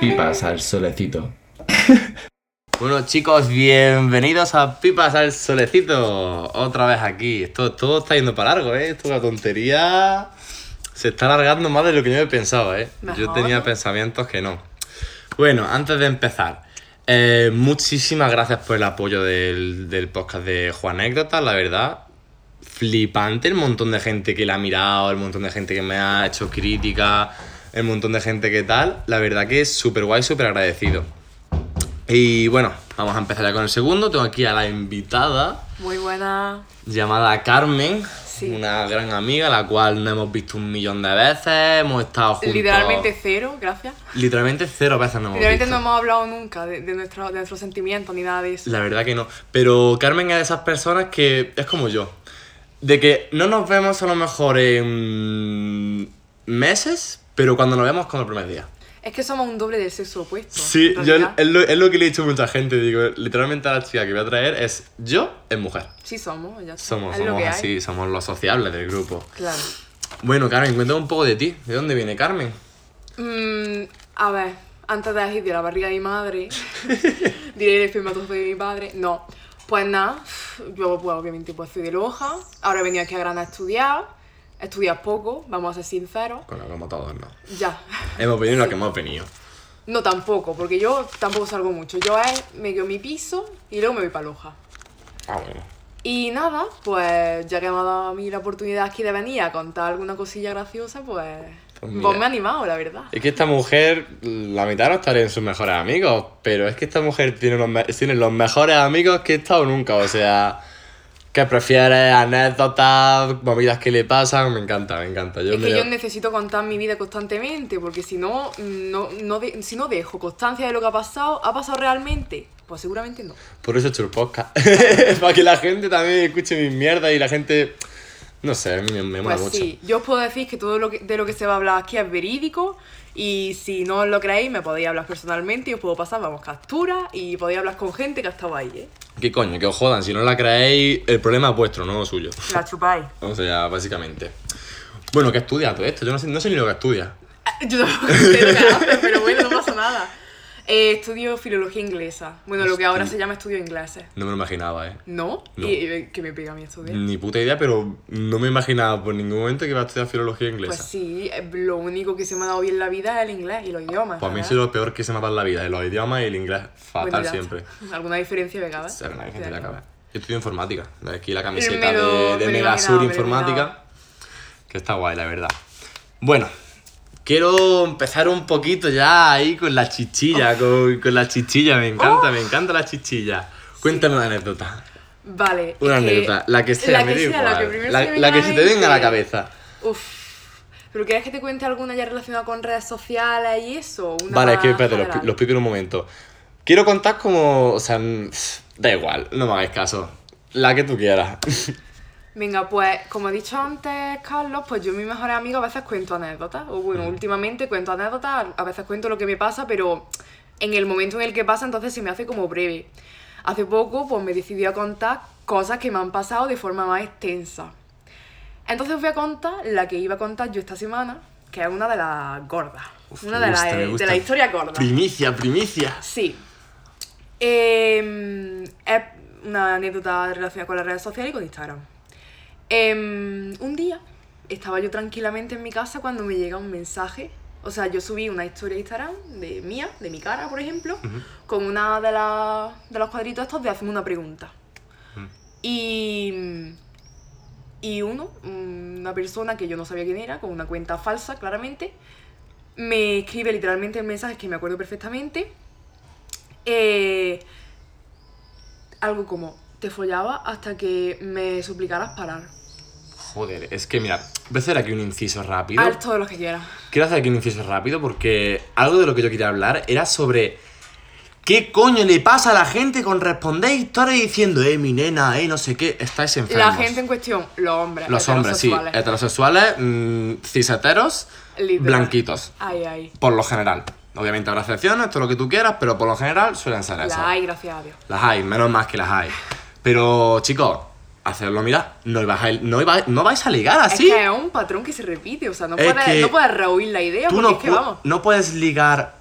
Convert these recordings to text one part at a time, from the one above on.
Pipas al solecito. Bueno chicos, bienvenidos a Pipas al Solecito. Otra vez aquí. Esto todo está yendo para largo, ¿eh? Esto la tontería se está alargando más de lo que yo he pensado, ¿eh? Yo tenía pensamientos que no. Bueno, antes de empezar, eh, muchísimas gracias por el apoyo del, del podcast de Juan Anécdota, la verdad. Flipante el montón de gente que la ha mirado, el montón de gente que me ha hecho críticas, el montón de gente que tal. La verdad que es súper guay, súper agradecido. Y bueno, vamos a empezar ya con el segundo. Tengo aquí a la invitada Muy buena. llamada Carmen, Sí. una gran amiga, la cual no hemos visto un millón de veces, hemos estado juntos. Literalmente cero, gracias. Literalmente cero veces no hemos Literalmente visto. no hemos hablado nunca de, de, nuestro, de nuestros sentimientos ni nada de eso. La verdad que no. Pero Carmen es de esas personas que es como yo. De que no nos vemos a lo mejor en meses, pero cuando nos vemos con el primer día. Es que somos un doble del sexo opuesto. Sí, yo, es, lo, es lo que le he dicho a mucha gente. Digo, literalmente a la chica que voy a traer es yo es mujer. Sí somos, ya. Somos, es somos que hay. así, somos los sociables del grupo. Claro. Bueno, Carmen, cuéntame un poco de ti. ¿De dónde viene Carmen? Mm, a ver, antes de decir de la barriga de mi madre, diré el espermatozoide de mi padre. No. Pues nada, yo pues, obviamente pues soy de Loja. Ahora he venido aquí a Granada a estudiar. Estudias poco, vamos a ser sinceros. Bueno, como todos, ¿no? Ya. Hemos venido lo que hemos venido. No tampoco, porque yo tampoco salgo mucho. Yo es, me quedo en mi piso y luego me voy para Loja. Ah, bueno. Y nada, pues ya que me ha dado a mí la oportunidad aquí de venir a contar alguna cosilla graciosa, pues, Pues pues, me ha animado, la verdad. Es que esta mujer, la mitad no estaría en sus mejores amigos, pero es que esta mujer tiene los, me- tiene los mejores amigos que he estado nunca. O sea, que prefieres anécdotas, movidas que le pasan, me encanta, me encanta. Yo es me que yo necesito contar mi vida constantemente, porque si no, no, no de- si no dejo constancia de lo que ha pasado, ¿ha pasado realmente? Pues seguramente no. Por eso he hecho el podcast. Para que la gente también escuche mis mierdas y la gente... No sé, a mí me, me mola Pues mucho. sí, yo os puedo decir que todo lo que, de lo que se va a hablar aquí es verídico y si no os lo creéis me podéis hablar personalmente y os puedo pasar, vamos, captura y podéis hablar con gente que ha estado ahí, ¿eh? ¿Qué coño? Que os jodan. Si no la creéis, el problema es vuestro, no suyo. La chupáis. O sea, básicamente. Bueno, ¿qué estudia todo esto? Yo no sé, no sé ni lo que estudia. Yo tampoco sé lo que hace, pero bueno, no pasa nada. Eh, estudio filología inglesa. Bueno, lo que ahora se llama estudio ingleses. No me lo imaginaba, ¿eh? ¿No? No. ¿Y eh, qué me pega a mí estudiar? Ni puta idea, pero no me imaginaba por ningún momento que iba a estudiar filología inglesa. Pues sí, eh, lo único que se me ha dado bien en la vida es el inglés y los idiomas. Pues a mí eso es lo peor que se me va en la vida, los idiomas y el inglés. Fatal Bueno, siempre. ¿Alguna diferencia me cabe? O sea, una gente Ya le acaba. acaba. Yo estudio informática. Aquí la camiseta Me lo- de, me de Megasur me Informática. imaginaba. Que está guay, la verdad. Bueno, quiero empezar un poquito ya ahí con la chichilla. Con, con la chichilla, me encanta, Oh. me encanta la chichilla. Cuéntame una anécdota. Vale. Una anécdota, la que sea, la me que da sea, la que La, se me la que se te venga a la cabeza. Uf. ¿Pero quieres que te cuente alguna ya relacionada con redes sociales y eso? Una Vale, es que espérate, lo, general? expli- lo explico en un momento. Quiero contar como. O sea, mm, da igual, no me hagáis caso. La que tú quieras. Venga, pues como he dicho antes, Carlos, pues yo mi mejor amigo a veces cuento anécdotas. O bueno, últimamente cuento anécdotas, a veces cuento lo que me pasa, pero en el momento en el que pasa entonces se me hace como breve. Hace poco pues me decidí a contar cosas que me han pasado de forma más extensa. Entonces os voy a contar la que iba a contar yo esta semana, que es una de las gordas. Uf, una de, gusta, las me de la historia gorda. Primicia, primicia. Sí. Em, es una anécdota relacionada con las redes sociales y con Instagram. Em, un día estaba yo tranquilamente en mi casa cuando me llega un mensaje. O sea, yo subí una historia de Instagram de mía, de mi cara, por ejemplo, con una de, las de los cuadritos estos de hacerme una pregunta. Y, y uno, una persona que yo no sabía quién era, con una cuenta falsa, claramente, me escribe literalmente el mensaje que me acuerdo perfectamente. eh, algo como, te follaba hasta que me suplicaras parar. Joder, es que mira, voy a hacer aquí un inciso rápido. Haz todo lo que quieras. Quiero hacer aquí un inciso rápido porque algo de lo que yo quería hablar era sobre qué coño le pasa a la gente con responder historias diciendo, eh, mi nena, eh, no sé qué, estáis enfermos. La gente en cuestión, los hombres. Los hombres, sí, heterosexuales. mm, cis-heteros, Literal. blanquitos, Ay, ay. por lo general. Obviamente habrá excepciones, todo lo que tú quieras, pero por lo general suelen ser esas. La hay, gracias a Dios. Las hay, menos más que las hay. Pero, chicos, hacerlo mirar. No, a, no, iba- no vais a ligar así. Es que es un patrón que se repite, o sea, no Es puedes, que no puedes rehuir la idea Tú porque no, es que pu- vamos. no puedes ligar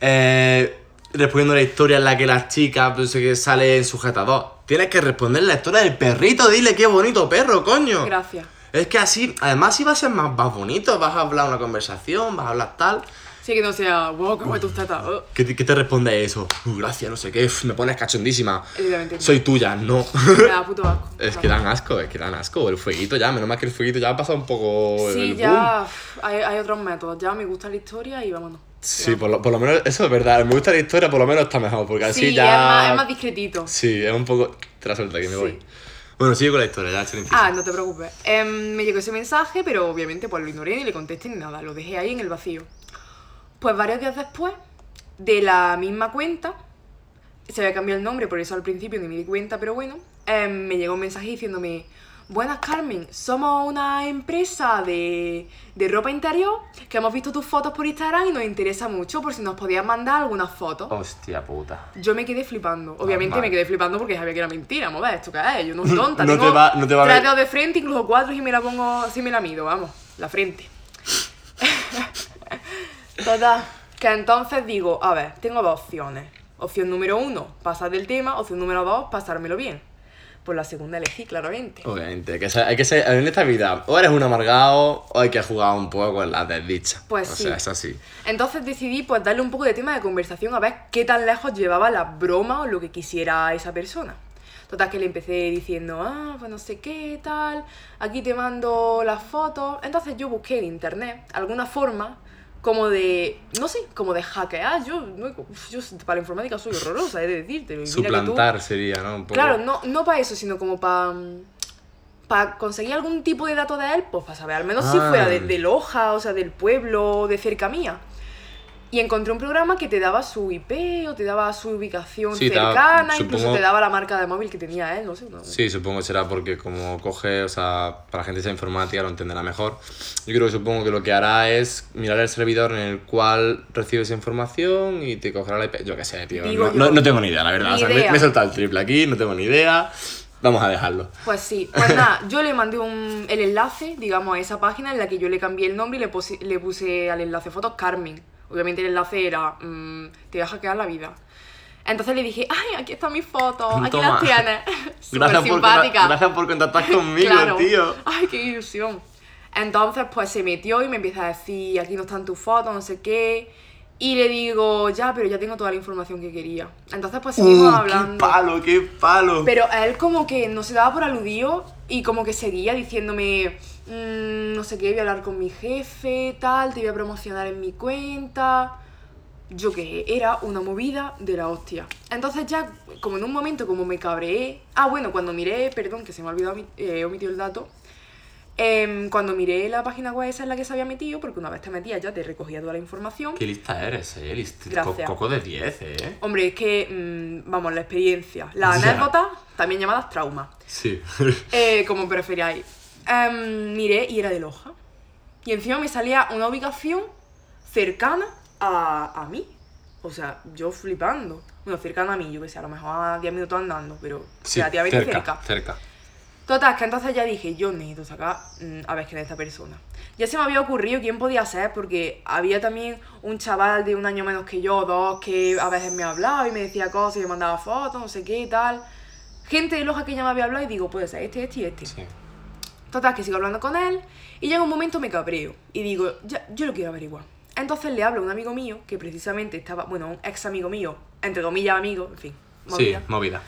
eh, respondiendo la historia en la que la chica pues, que sale en sujetador. Tienes que responder la historia del perrito. Dile qué bonito perro, coño. Gracias. Es que así, además, sí va a ser más, más bonito. Vas a hablar una conversación, vas a hablar tal. Sí, que no sea, wow, qué guay tus tetas. ¿Qué, te- qué te responde eso? Uh, gracias, no sé qué. uf, me pones cachondísima. Evidentemente. Soy tuya, no. Me da puto asco. es que dan asco, es que dan asco. El fueguito ya, menos mal que el fueguito ya ha pasado un poco. Sí, boom. ya uf, hay, hay otros métodos. Ya me gusta la historia y vámonos. Sí, por lo, por lo menos, eso es verdad. Me gusta la historia, por lo menos está mejor, porque así Sí, ya. es, más, es más discretito. Sí, es un poco. Te la suelta que me Sí. voy. Bueno, sigue con la historia, ya, Chelo, Ah, no te preocupes. Em, me llegó ese mensaje, pero obviamente pues lo ignoré ni le contesté ni nada. Lo dejé ahí en el vacío. Pues varios días después, de la misma cuenta, se había cambiado el nombre, por eso al principio ni me di cuenta, pero bueno, em, me llegó un mensaje diciéndome, buenas Carmen, somos una empresa de, de ropa interior que hemos visto tus fotos por Instagram y nos interesa mucho por si nos podías mandar algunas fotos. Hostia puta. Yo me quedé flipando. Obviamente Normal. me quedé flipando porque sabía que era mentira. Vamos a ver, ¿esto qué es? Yo no soy tonta. No Tengo te va- no te va a ver. de frente, incluso cuatro, y me la pongo, si me la mido, vamos, la frente. Total, que entonces digo, a ver, tengo dos opciones. Opción número uno, pasar del tema. Opción número dos, pasármelo bien. Pues la segunda elegí, claramente. Obviamente, que hay que ser, en esta vida, o eres un amargado, o hay que jugar un poco con las desdichas. Pues o sí. sea, es así. Entonces decidí pues darle un poco de tema de conversación a ver qué tan lejos llevaba la broma o lo que quisiera esa persona. Total que le empecé diciendo, ah, pues no sé qué, tal, aquí te mando las fotos. Entonces yo busqué en internet alguna forma como de, no sé, como de hackear. Yo, yo para la informática soy horrorosa, he de tú- Suplantar sería, ¿no? Un poco. Claro, no, no para eso, sino como para para conseguir algún tipo de dato de él, pues para saber, al menos si Ah. fuera de, de Loja, o sea, del pueblo, de cerca mía. Y encontré un programa que te daba su IP o te daba su ubicación Sí, cercana, incluso supongo- te daba la marca de móvil que tenía él, no sé. no- Sí, supongo que será porque como coge, o sea, para gente que sea informática lo entenderá mejor. Yo creo que supongo que lo que hará es mirar el servidor en el cual recibes esa información y te cogerá la IP. Yo qué sé, tío. No, yo. no- no tengo ni idea, la verdad. O sea, me, me he saltado el triple aquí, no tengo ni idea. Vamos a dejarlo. Pues sí, pues nada, yo le mandé un, el enlace, digamos, a esa página en la que yo le cambié el nombre y le, puse- le puse al enlace fotos Carmen. Obviamente el enlace era, mm, te voy a hackear la vida. Entonces le dije, ay, aquí están mis fotos, aquí Toma. las tienes. Súper por, simpática. gracias por contactar conmigo, Claro. tío. Ay, qué ilusión. Entonces, pues se metió y me empieza a decir, aquí no están tus fotos, no sé qué. Y le digo, ya, pero ya tengo toda la información que quería. Entonces, pues seguimos Uh, hablando. ¡Qué palo, qué palo! Pero él como que no se daba por aludido y como que seguía diciéndome, "Mm, no sé qué, voy a hablar con mi jefe, tal, te voy a promocionar en mi cuenta. Yo que era una movida de la hostia. Entonces ya, como en un momento como me cabreé... Ah, bueno, cuando miré, perdón, que se me ha olvidado, eh, omitido el dato. Em, cuando miré la página web esa en la que se había metido, porque una vez te metías ya te recogía toda la información. Qué lista eres, eh. List- Gracias. co- Coco de 10, eh. Hombre, es que, mm, vamos, la experiencia, las anécdotas, también llamadas traumas. Sí. Eh, como preferáis. Em, miré y era de Loja. Y encima me salía una ubicación cercana a, a mí. O sea, yo flipando. Bueno, cercana a mí, yo que sé, a lo mejor a 10 minutos andando, pero sí, relativamente cerca. cerca, cerca. Total, que entonces ya dije, yo necesito sacar mm, a ver quién es esta persona. Ya se me había ocurrido quién podía ser, porque había también un chaval de un año menos que yo, dos, que a veces me hablaba y me decía cosas y me mandaba fotos, no sé qué y tal. Gente de Loja que ya me había hablado y digo, puede ser este, este y este. Sí. Total, que sigo hablando con él y llega un momento me cabreo y digo, ya, yo lo quiero averiguar. Entonces le hablo a un amigo mío que precisamente estaba, bueno, un ex amigo mío, entre comillas amigo, en fin. Sí, movida, movida.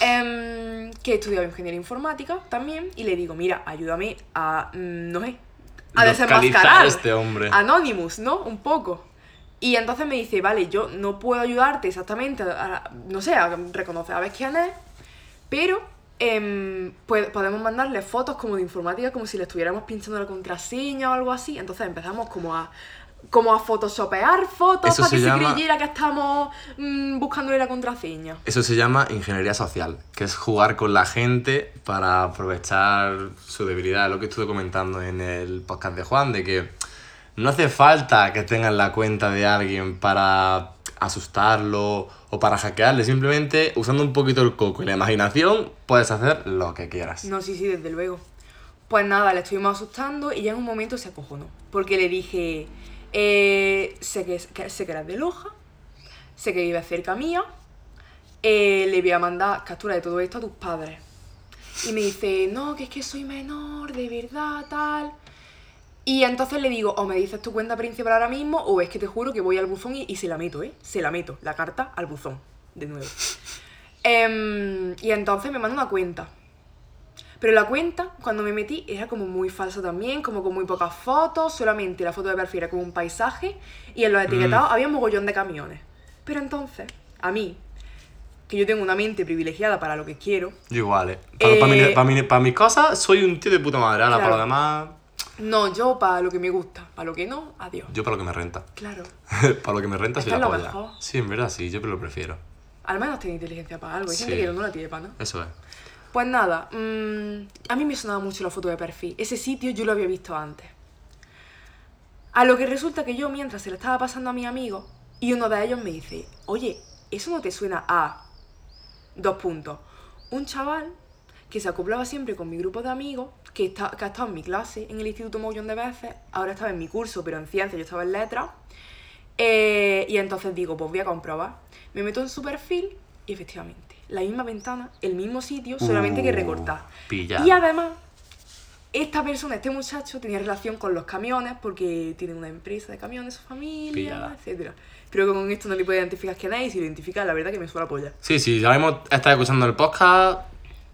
em, que estudiaba ingeniería informática también y le digo, mira, ayúdame a, mm, no sé, a desenmascarar a este hombre. Anonymous, ¿no? Un poco. Y entonces me dice, vale, yo no puedo ayudarte exactamente, a- a- no sé, a reconocer a ver quién es, pero pues, podemos mandarle fotos como de informática, como si le estuviéramos pinchando la contraseña o algo así. Entonces empezamos como a como a photoshopear fotos Eso para se que llama- se creyera que estamos mm, buscándole la contraseña. Eso se llama ingeniería social, que es jugar con la gente para aprovechar su debilidad. Lo que estuve comentando en el podcast de Juan, de que no hace falta que tengas la cuenta de alguien para asustarlo o para hackearle. Simplemente usando un poquito el coco y la imaginación puedes hacer lo que quieras. No, sí, sí, desde luego. Pues nada, le estuvimos asustando y ya en un momento se acojonó. Porque le dije, eh, sé, que, que- sé que eres de Loja, sé que vives cerca mía, eh, le voy a mandar captura de todo esto a tus padres. Y me dice, no, que es que soy menor, de verdad, tal. Y entonces le digo, o me dices tu cuenta principal ahora mismo, o es que te juro que voy al buzón y, y se la meto, ¿eh? Se la meto, la carta al buzón, de nuevo. Em, y entonces me manda una cuenta. Pero la cuenta, cuando me metí, era como muy falsa también, como con muy pocas fotos, solamente la foto de perfil era como un paisaje, y en los etiquetados había un mogollón de camiones. Pero entonces, a mí, que yo tengo una mente privilegiada para lo que quiero, Yo igual, ¿eh? Para, Eh, para mi- para mi- para mis cosas soy un tío de puta madre. Ahora, Claro. para lo demás, no, yo para lo que me gusta, para lo que no, adiós. yo para lo que me renta. Claro. para lo que me renta soy la lo polla. mejor. Sí, en verdad, sí, yo lo prefiero. Al menos tiene inteligencia para algo. Hay gente que no la tiene para nada. Eso es. Pues nada, mm, a mí me sonaba mucho la foto de perfil. Ese sitio yo lo había visto antes. A lo que resulta que yo, mientras se le estaba pasando a mi amigo, y uno de ellos me dice, oye, ¿eso no te suena a dos puntos? Un chaval que se acoplaba siempre con mi grupo de amigos, que, está, que ha estado en mi clase en el instituto un montón de veces, ahora estaba en mi curso, pero en ciencia yo estaba en letras. Eh, y entonces digo, pues voy a comprobar. Me meto en su perfil y efectivamente, la misma ventana, el mismo sitio, solamente que Uh, recortar. pillado. Y además, esta persona, este muchacho, tenía relación con los camiones porque tiene una empresa de camiones, su familia, etcétera. Pero con esto no le puede identificar quién es y si lo identifica, la verdad que me suena polla. Sí, sí, ahora mismo estás escuchando el podcast,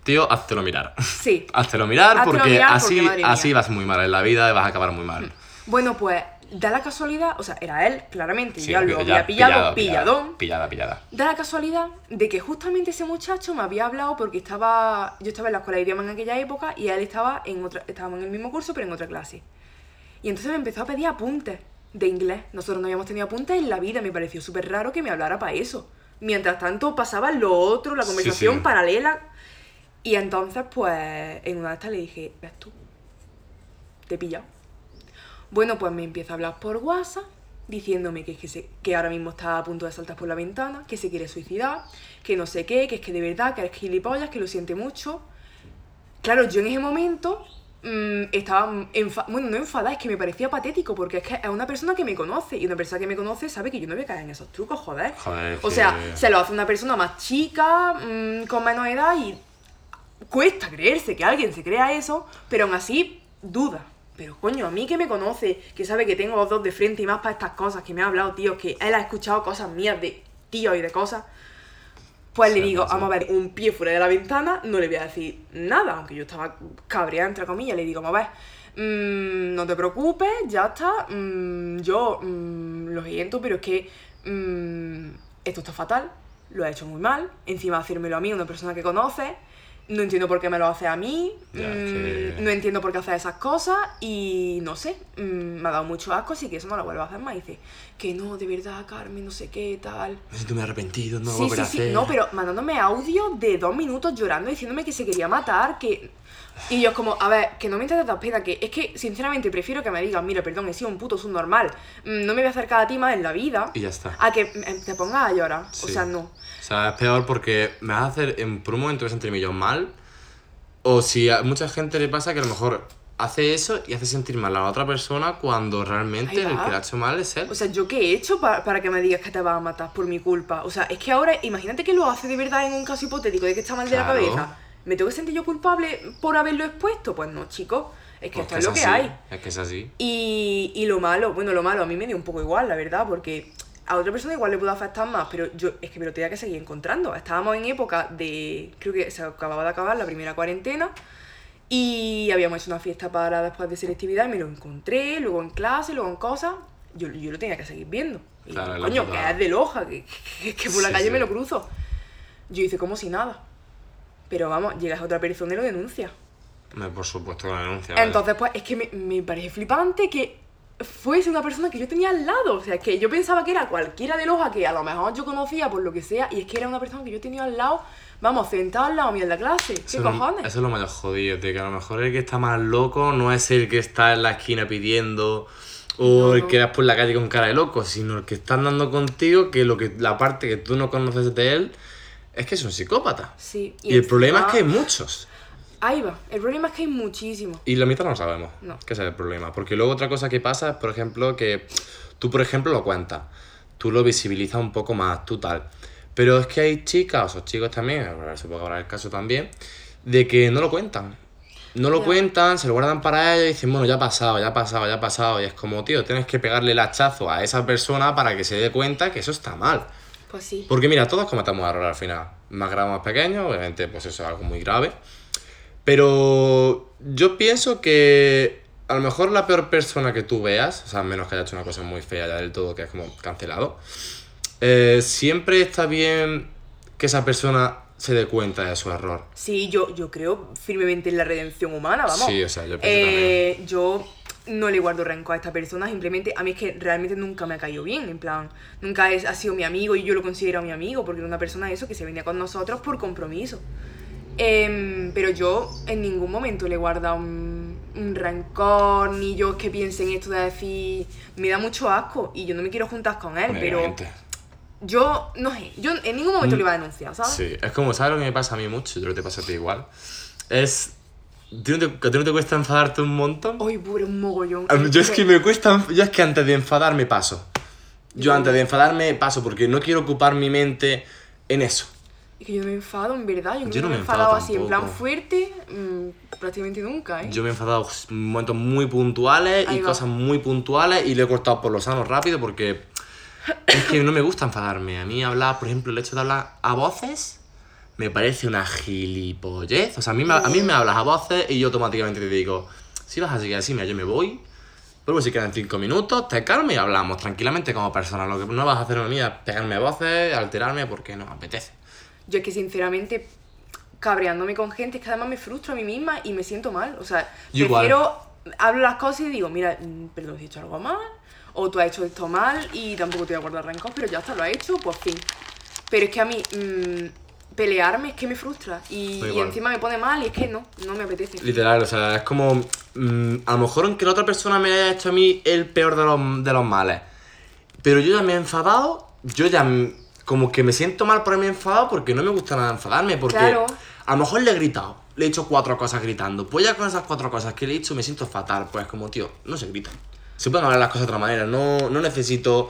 tío, háztelo mirar. Sí. Háztelo mirar Háztelo porque mirar así, porque, así vas muy mal en la vida y vas a acabar muy mal. Bueno, pues da la casualidad, o sea, era él, claramente, Sí, ya lo había pillado, pillado, pilladón. Pillada, pillada. Da la casualidad de que justamente ese muchacho me había hablado porque estaba. Yo estaba en la escuela de idiomas en aquella época y él estaba en otra. Estábamos en el mismo curso, pero en otra clase. Y entonces me empezó a pedir apuntes de inglés. Nosotros no habíamos tenido apuntes en la vida, me pareció súper raro que me hablara para eso. Mientras tanto pasaba lo otro, la Sí, conversación sí. paralela. Y entonces, pues, en una de estas le dije, ves tú, te he pillado. Bueno, pues me empieza a hablar por WhatsApp, diciéndome que, es que, se- que ahora mismo está a punto de saltar por la ventana, que se quiere suicidar, que no sé qué, que es que de verdad, que es gilipollas, que lo siente mucho. Claro, yo en ese momento mm, estaba, bueno, no enfadada, es que me parecía patético, porque es que es una persona que me conoce, y una persona que me conoce sabe que yo no voy a caer en esos trucos, joder. Joder, o que- sea, se lo hace una persona más chica, mm, con menos edad, y cuesta creerse que alguien se crea eso, pero aún así duda. Pero coño, a mí que me conoce, que sabe que tengo los dos de frente y más para estas cosas, que me ha hablado, tío, que él ha escuchado cosas mías de tío y de cosas, pues le digo, sí. vamos a ver, un pie fuera de la ventana, no le voy a decir nada, aunque yo estaba cabreada, entre comillas, le digo, vamos a ver, mm, no te preocupes, ya está, mm, yo mm, lo siento, pero es que mm, esto está fatal, lo ha hecho muy mal, encima hacérmelo a mí, una persona que conoce, no entiendo por qué me lo hace a mí, mm, que- no entiendo por qué hace esas cosas y no sé, mm, me ha dado mucho asco, así que eso no lo vuelvo a hacer más. Y dice, que no, de verdad, Carmen, no sé qué, tal. Me siento muy arrepentido, no lo Sí, volveré sí, a sí, hacer. no, pero mandándome audio de dos minutos llorando, diciéndome que se quería matar, que... Y yo como, a ver, que no me intentes dar pena, que es que sinceramente prefiero que me digas, mira, perdón, he sido un puto subnormal, mm, no me voy a acercar a ti más en la vida, Y ya está. a que mm, te pongas a llorar, o Sí. sea, no. O sea, es peor porque me vas a hacer, en, por un momento voy a sentirme yo mal. O si a mucha gente le pasa que a lo mejor hace eso y hace sentir mal a la otra persona cuando realmente el que le ha hecho mal es él. O sea, ¿yo qué he hecho pa- para que me digas que te vas a matar por mi culpa? O sea, es que ahora, imagínate que lo hace de verdad en un caso hipotético de que está mal de la Claro. cabeza. ¿Me tengo que sentir yo culpable por haberlo expuesto? Pues no, chicos. Es que Pues esto es lo que así, hay. Es que es así. Y, y lo malo, bueno, lo malo a mí me dio un poco igual, la verdad, porque a otra persona igual le puede afectar más, pero yo es que me lo tenía que seguir encontrando. Estábamos en época de, creo que se acababa de acabar la primera cuarentena y habíamos hecho una fiesta para después de selectividad y me lo encontré, luego en clase, luego en cosas. Yo, yo lo tenía que seguir viendo. Y, Claro, coño, que es de Loja, que, que, que por la Sí, calle sí. me lo cruzo. Yo hice como si nada. Pero vamos, llegas a otra persona y lo denuncia. Por supuesto que la denuncia. vaya. Entonces, pues es que me, me parece flipante que fuese una persona que yo tenía al lado. O sea, es que yo pensaba que era cualquiera de Loja que a lo mejor yo conocía por lo que sea, y es que era una persona que yo tenía al lado, vamos, sentada al lado mío en la clase. ¿Qué Eso es lo- cojones? Eso es lo más jodido, tío, que a lo mejor el que está más loco no es el que está en la esquina pidiendo o No, el que vas por la calle con cara de loco, sino el que está andando contigo, que lo que la parte que tú no conoces de él es que es un psicópata. Sí. Y, el problema es que hay muchos. Ahí va. El problema es que hay muchísimos. Y la mitad no lo sabemos. No. Que ese es el problema. Porque luego otra cosa que pasa es, por ejemplo, que tú, por ejemplo, lo cuentas. Tú lo visibilizas un poco más, tú tal. Pero es que hay chicas o chicos también, supongo que habrá el caso también, de que no lo cuentan. No lo Ya. cuentan, se lo guardan para ellos y dicen, bueno, ya ha pasado, ya ha pasado, ya ha pasado. Y es como, tío, tienes que pegarle el hachazo a esa persona para que se dé cuenta que eso está mal. Pues sí. Porque mira, todos cometemos errores al final. Más grave, más pequeño, obviamente, pues eso es algo muy grave. Pero yo pienso que a lo mejor la peor persona que tú veas, o sea, menos que haya hecho una cosa muy fea ya del todo, que es como cancelado, eh, siempre está bien que esa persona se dé cuenta de su error. Sí, yo, yo creo firmemente en la redención humana, vamos. Sí, o sea, yo pienso Eh, yo no le guardo rencor a esta persona, simplemente a mí es que realmente nunca me ha caído bien, en plan, nunca es, ha sido mi amigo y yo lo considero mi amigo, porque era una persona eso que se venía con nosotros por compromiso. Em, pero yo en ningún momento le he guardado un, un rencor, ni yo es que piense en esto de decir, me da mucho asco y yo no me quiero juntar con él, pero yo, no sé, yo en ningún momento Mm. lo iba a denunciar, ¿sabes? Sí, es como, ¿sabes lo que me pasa a mí mucho? Yo creo que te pasa a ti igual. Es... ¿a ti no te- ¿A ti no te cuesta enfadarte un montón? Ay, pobre, un mogollón. Yo es que me cuesta. Yo es que antes de enfadarme paso. Yo antes de enfadarme paso porque no quiero ocupar mi mente en eso. Es que yo me enfado, en verdad. Yo, creo Yo que me he enfadado así, en plan fuerte, mm, prácticamente nunca, ¿eh? Yo me he enfadado en momentos muy puntuales y va. cosas muy puntuales y lo he cortado por lo sano rápido porque es que no me gusta enfadarme. A mí hablar, por ejemplo, el hecho de hablar a voces me parece una gilipollez. O sea, a mí me, a mí me hablas a voces y yo automáticamente te digo, si vas a seguir así, mira, yo me voy. Luego si quedan cinco minutos, te calmo y hablamos tranquilamente como personas. Lo que no vas a hacer a mí es pegarme a voces, alterarme porque no me apetece. Yo es que sinceramente, cabreándome con gente, es que además me frustro a mí misma y me siento mal. O sea, prefiero, hablo las cosas y digo, mira, mm, perdón he hecho algo mal, o tú has hecho esto mal y tampoco te voy a guardar rencor, pero ya está, lo has hecho, pues fin. Pero es que a mí, mm, pelearme es que me frustra y, encima me pone mal y es que no, no me apetece. Literal, o sea, es como. mm, a lo mejor aunque la otra persona me haya hecho a mí el peor de los, de los males. Pero yo ya me he enfadado, yo ya como que me siento mal por haberme enfadado porque no me gusta nada enfadarme. Porque Claro. a lo mejor le he gritado, le he hecho cuatro cosas gritando. Pues ya con esas cuatro cosas que le he dicho me siento fatal. Pues como, tío, no se grita. Se pueden hablar las cosas de otra manera. No, no necesito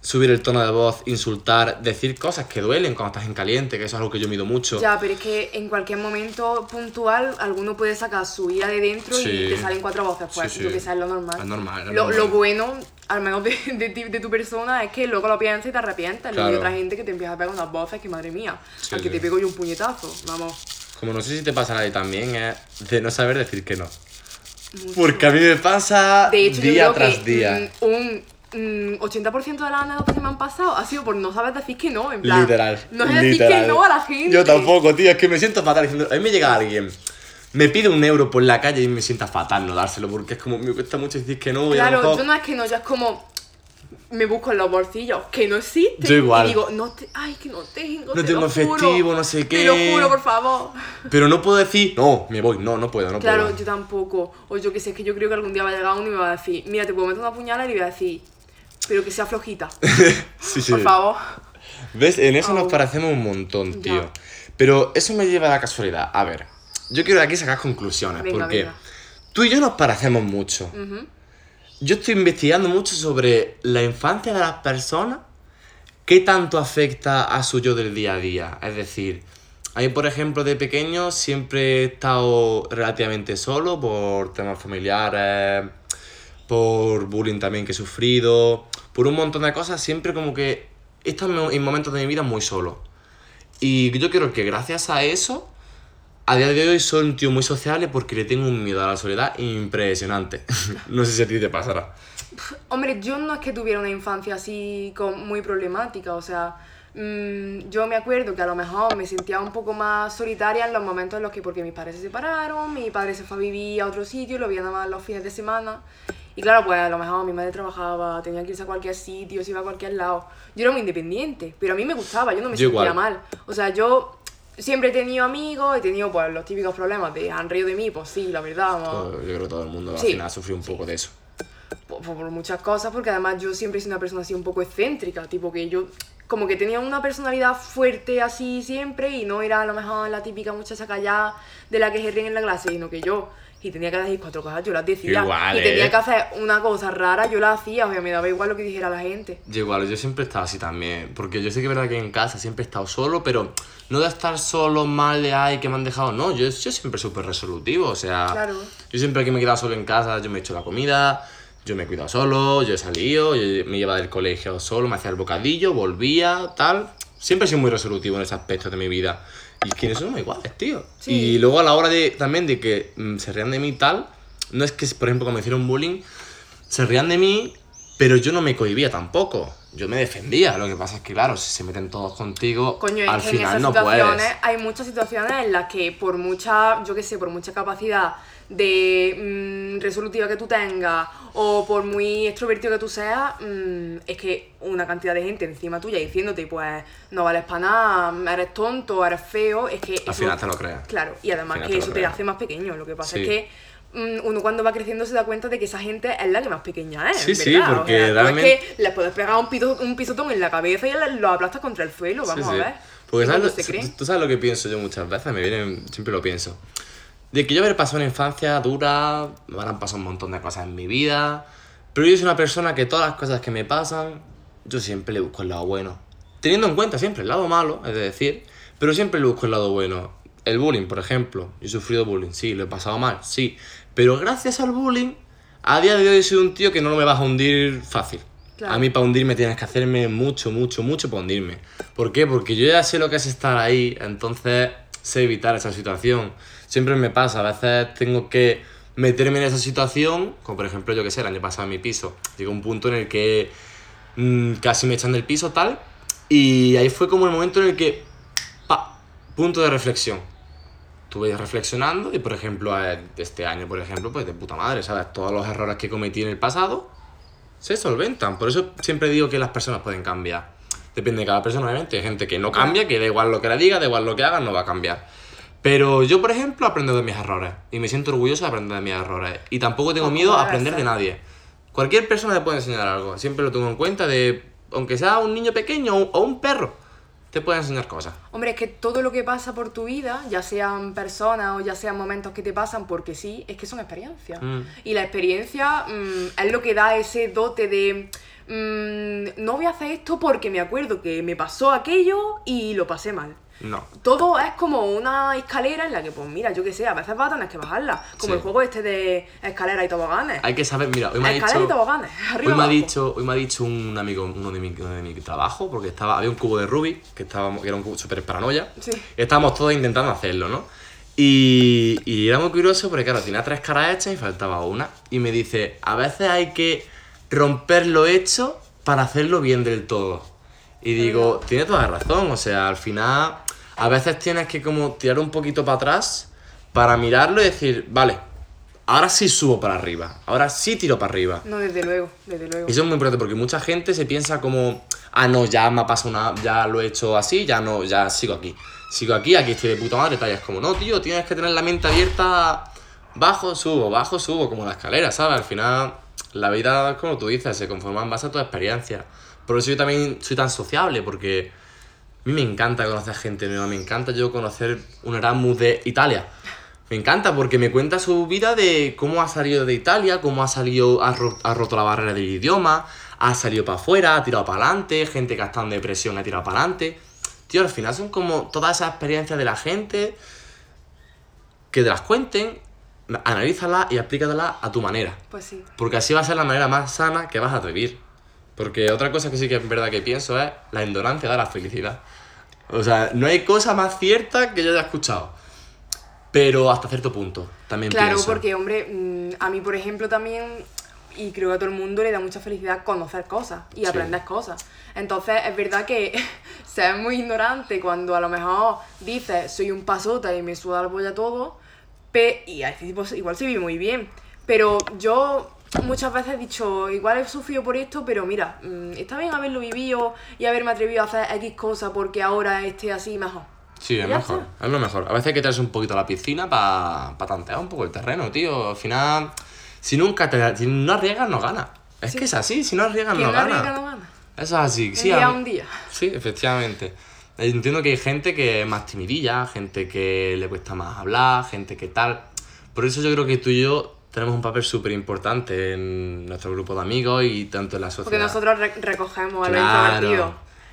subir el tono de voz, insultar, decir cosas que duelen cuando estás en caliente, que eso es algo que yo mido mucho. Ya, pero es que en cualquier momento puntual alguno puede sacar su ira de dentro Sí. y te salen cuatro voces. Pues Sí, sí. yo que es lo normal. Es normal, es lo, normal. lo bueno, al menos de, de, ti- de tu persona, es que luego lo piensas y te arrepientes. Luego hay Claro. otra gente que te empieza a pegar unas voces que madre mía, Sí, al que sí. te pego yo un puñetazo. Vamos. Como no sé si te pasa a ti también, es de no saber decir que no. Porque a mí me pasa De hecho, día yo creo tras que día. mm, un mm, 80% de las anécdotas que me han pasado ha sido por no saber decir que no, en plan. Literal. No sé decir que no a la gente. Yo tampoco, tío. Es que me siento fatal diciendo. A mí me llega alguien, me pide un euro por la calle y me sienta fatal no dárselo porque es como me cuesta mucho decir que no. Claro, mejor- yo no es que no, ya es como. Me busco en los bolsillos, que no existe. Yo igual. Y digo, no te, ay, que no tengo. No te tengo efectivo, no sé Te lo qué. juro, por favor. Pero no puedo decir, no, me voy, no, no puedo, no claro, puedo. yo tampoco. O yo que sé, es que yo creo que algún día va a llegar uno y me va a decir, mira, te puedo meter una puñalada y le voy a decir, pero que sea flojita. Sí, sí. Por favor. ¿Ves? En eso nos parecemos un montón, tío. Ya. Pero eso me lleva a la casualidad. A ver, yo quiero de aquí sacar conclusiones, Venga, porque venga. tú y yo nos parecemos mucho. Yo estoy investigando mucho sobre la infancia de las personas, qué tanto afecta a su yo del día a día. Es decir, a mí, por ejemplo, de pequeño siempre he estado relativamente solo por temas familiares, por bullying también que he sufrido, por un montón de cosas, siempre como que he estado en momentos de mi vida muy solo. Y yo creo que gracias a eso, a día de hoy soy un tío muy sociable porque le tengo un miedo a la soledad impresionante. no sé si a ti te pasará. Hombre, yo no es que tuviera una infancia así con- muy problemática, o sea, mm, yo me acuerdo que a lo mejor me sentía un poco más solitaria en los momentos en los que, porque mis padres se separaron, mi padre se fue a vivir a otro sitio, lo veía nada más los fines de semana, y claro, pues a lo mejor mi madre trabajaba, tenía que irse a cualquier sitio, se iba a cualquier lado. Yo era muy independiente, pero a mí me gustaba, yo no me Yo sentía igual. mal. O sea, yo siempre he tenido amigos, he tenido pues los típicos problemas de han reído de mí, pues sí, la verdad. Todo- Yo creo que todo el mundo al Sí. final sufrió un poco de eso. por, por muchas cosas, porque además yo siempre he sido una persona así un poco excéntrica, tipo que yo como que tenía una personalidad fuerte así siempre y no era a lo mejor la típica muchacha callada de la que se ríen en la clase, sino que yo y tenía que decir cuatro cosas, yo las decía. Igual, y tenía ¿eh? que hacer una cosa rara, yo la hacía, o sea, me daba igual lo que dijera la gente. Yo igual, yo siempre he estado así también, porque yo sé que es verdad que en casa siempre he estado solo, pero no de estar solo mal de ay que me han dejado, no, yo, yo siempre súper resolutivo, o sea, Claro. yo siempre que me he quedado solo en casa, yo me he hecho la comida, yo me he cuidado solo, yo he salido, yo me llevaba del colegio solo, me hacía el bocadillo, volvía, tal, siempre he sido muy resolutivo en ese aspecto de mi vida. Y es que somos iguales, tío. Sí. Y luego a la hora de también de que mm, se rían de mí y tal, no es que, por ejemplo, cuando me hicieron bullying, se rían de mí, pero yo no me cohibía tampoco. Yo me defendía. Lo que pasa es que, claro, si se meten todos contigo, Coño, al en final esas no situaciones puedes. hay muchas situaciones en las que por mucha, yo qué sé, por mucha capacidad de mm, resolutiva que tú tengas o por muy extrovertido que tú seas, mm, es que una cantidad de gente encima tuya diciéndote, pues, no vales para nada, eres tonto, eres feo, es que Al eso- final te lo creas. Claro, y además que te eso te hace más pequeño. Lo que pasa Sí. es que mm, uno cuando va creciendo se da cuenta de que esa gente es la que más pequeña es. Sí, sí, porque sea, realmente- Es que les puedes pegar un, pito- un pisotón en la cabeza y lo aplastas contra el suelo, vamos Sí, a ver. Porque ¿Y ¿sabes lo- tú sabes lo que pienso yo muchas veces, me viene, siempre lo pienso. De que yo haber pasado una infancia dura, me han pasado un montón de cosas en mi vida, pero yo soy una persona que todas las cosas que me pasan, yo siempre le busco el lado bueno. Teniendo en cuenta siempre el lado malo, es decir, pero siempre le busco el lado bueno. El bullying, por ejemplo, yo he sufrido bullying, sí, lo he pasado mal, sí, pero gracias al bullying, a día de hoy soy un tío que no me vas a hundir fácil. Claro. A mí para hundirme tienes que hacerme mucho, mucho, mucho para hundirme. ¿Por qué? Porque yo ya sé lo que es estar ahí, entonces sé evitar esa situación. Siempre me pasa, a veces tengo que meterme en esa situación, como por ejemplo, yo que sé, el año pasado en mi piso. Llegó un punto en el que mm, casi me echan del piso tal, y ahí fue como el momento en el que, pa, punto de reflexión. Estuve reflexionando y, por ejemplo, eh, este año, por ejemplo, pues de puta madre, ¿sabes? Todos los errores que cometí en el pasado se solventan. Por eso siempre digo que las personas pueden cambiar. Depende de cada persona, obviamente. Hay gente que no cambia, que da igual lo que le diga, da igual lo que haga, no va a cambiar. Pero yo, por ejemplo, aprendo de mis errores. Y me siento orgulloso de aprender de mis errores. Y tampoco tengo miedo a aprender de nadie. Cualquier persona te puede enseñar algo. Siempre lo tengo en cuenta de... Aunque sea un niño pequeño o o un perro, te puede enseñar cosas. Hombre, es que todo lo que pasa por tu vida, ya sean personas o ya sean momentos que te pasan porque sí, es que son experiencias. Mm. Y la experiencia mm, es lo que da ese dote de mm, no voy a hacer esto porque me acuerdo que me pasó aquello y lo pasé mal. No. Todo es como una escalera en la que, pues mira, yo que sé, a veces vas a tener que bajarla. Como Sí. el juego este de escalera y toboganes. Hay que saber, mira, hoy me ha Escalera y dicho... toboganes, arriba Hoy me, ha dicho, hoy me ha dicho un amigo, uno de mi, uno de mi trabajo, porque estaba, había un cubo de Rubik, que, estábamos, que era un cubo súper paranoia. Sí. Y estábamos todos intentando hacerlo, ¿no? Y, y era muy curioso porque, claro, tenía tres caras hechas y faltaba una. Y me dice, a veces hay que romper lo hecho para hacerlo bien del todo. Y digo, tiene toda la razón, o sea, al final, a veces tienes que como tirar un poquito para atrás para mirarlo y decir, vale, ahora sí subo para arriba, ahora sí tiro para arriba. No, desde luego, desde luego. Y eso es muy importante porque mucha gente se piensa como, ah, no, ya me ha pasado una, ya lo he hecho así, ya no, ya sigo aquí. Sigo aquí, aquí estoy de puta madre, tal. Y es como, no, tío, tienes que tener la mente abierta, bajo, subo, bajo, subo, como la escalera, ¿sabes? Al final, la vida, como tú dices, se conforma en base a tu experiencia. Por eso yo también soy tan sociable, porque a mí me encanta conocer gente nueva, me encanta yo conocer un Erasmus de Italia. Me encanta porque me cuenta su vida de cómo ha salido de Italia, cómo ha salido, ha, ro- ha roto la barrera del idioma, ha salido para afuera, ha tirado para adelante, gente que ha estado en depresión ha tirado para adelante. Tío, al final son como todas esas experiencias de la gente que te las cuenten, analízalas y aplícatelas a tu manera. Pues sí. Porque así va a ser la manera más sana que vas a vivir. Porque otra cosa que sí que es verdad que pienso es la ignorancia da la felicidad. O sea, no hay cosa más cierta que yo haya escuchado. Pero hasta cierto punto, también Claro, pienso. porque, hombre, mm, a mí, por ejemplo, también, y creo que a todo el mundo le da mucha felicidad conocer cosas y Sí. aprender cosas. Entonces, es verdad que ser muy ignorante cuando a lo mejor dices, soy un pasota y me suda la polla todo, y a este tipo igual se vive muy bien. Pero yo muchas veces he dicho, igual he sufrido por esto, pero mira, mm, está bien haberlo vivido y haberme atrevido a hacer X cosas porque ahora esté así mejor. Sí, es mejor. está. Es lo mejor. A veces hay que traerse un poquito a la piscina para tantear un poco el terreno, tío. Al final, Si nunca te si no arriesgas, no ganas. Es que es así, si no arriesgas, no no ganas. no gana. Eso es así. Sí, día a- un día. Sí, efectivamente. Entiendo que hay gente que es más timidilla, gente que le cuesta más hablar, gente que tal. Por eso yo creo que tú y yo tenemos un papel súper importante en nuestro grupo de amigos y tanto en la sociedad. Porque nosotros re- recogemos a los introvertidos.